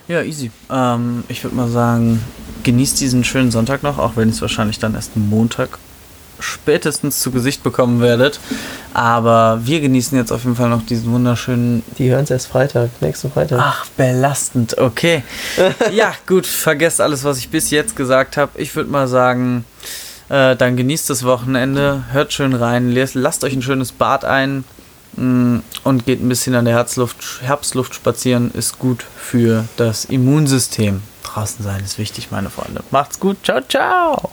Ja, easy. Ähm, ich würde mal sagen, genießt diesen schönen Sonntag noch, auch wenn es wahrscheinlich dann erst Montag spätestens zu Gesicht bekommen werdet. Aber wir genießen jetzt auf jeden Fall noch diesen wunderschönen Die hören es erst Freitag, nächsten Freitag. Ach, belastend, okay. *laughs* ja, gut, vergesst alles, was ich bis jetzt gesagt habe. Ich würde mal sagen, äh, dann genießt das Wochenende, hört schön rein, lasst euch ein schönes Bad ein mm, und geht ein bisschen an der Herzluft, Herbstluft spazieren. Ist gut für das Immunsystem. Draußen sein ist wichtig, meine Freunde. Macht's gut, ciao, ciao.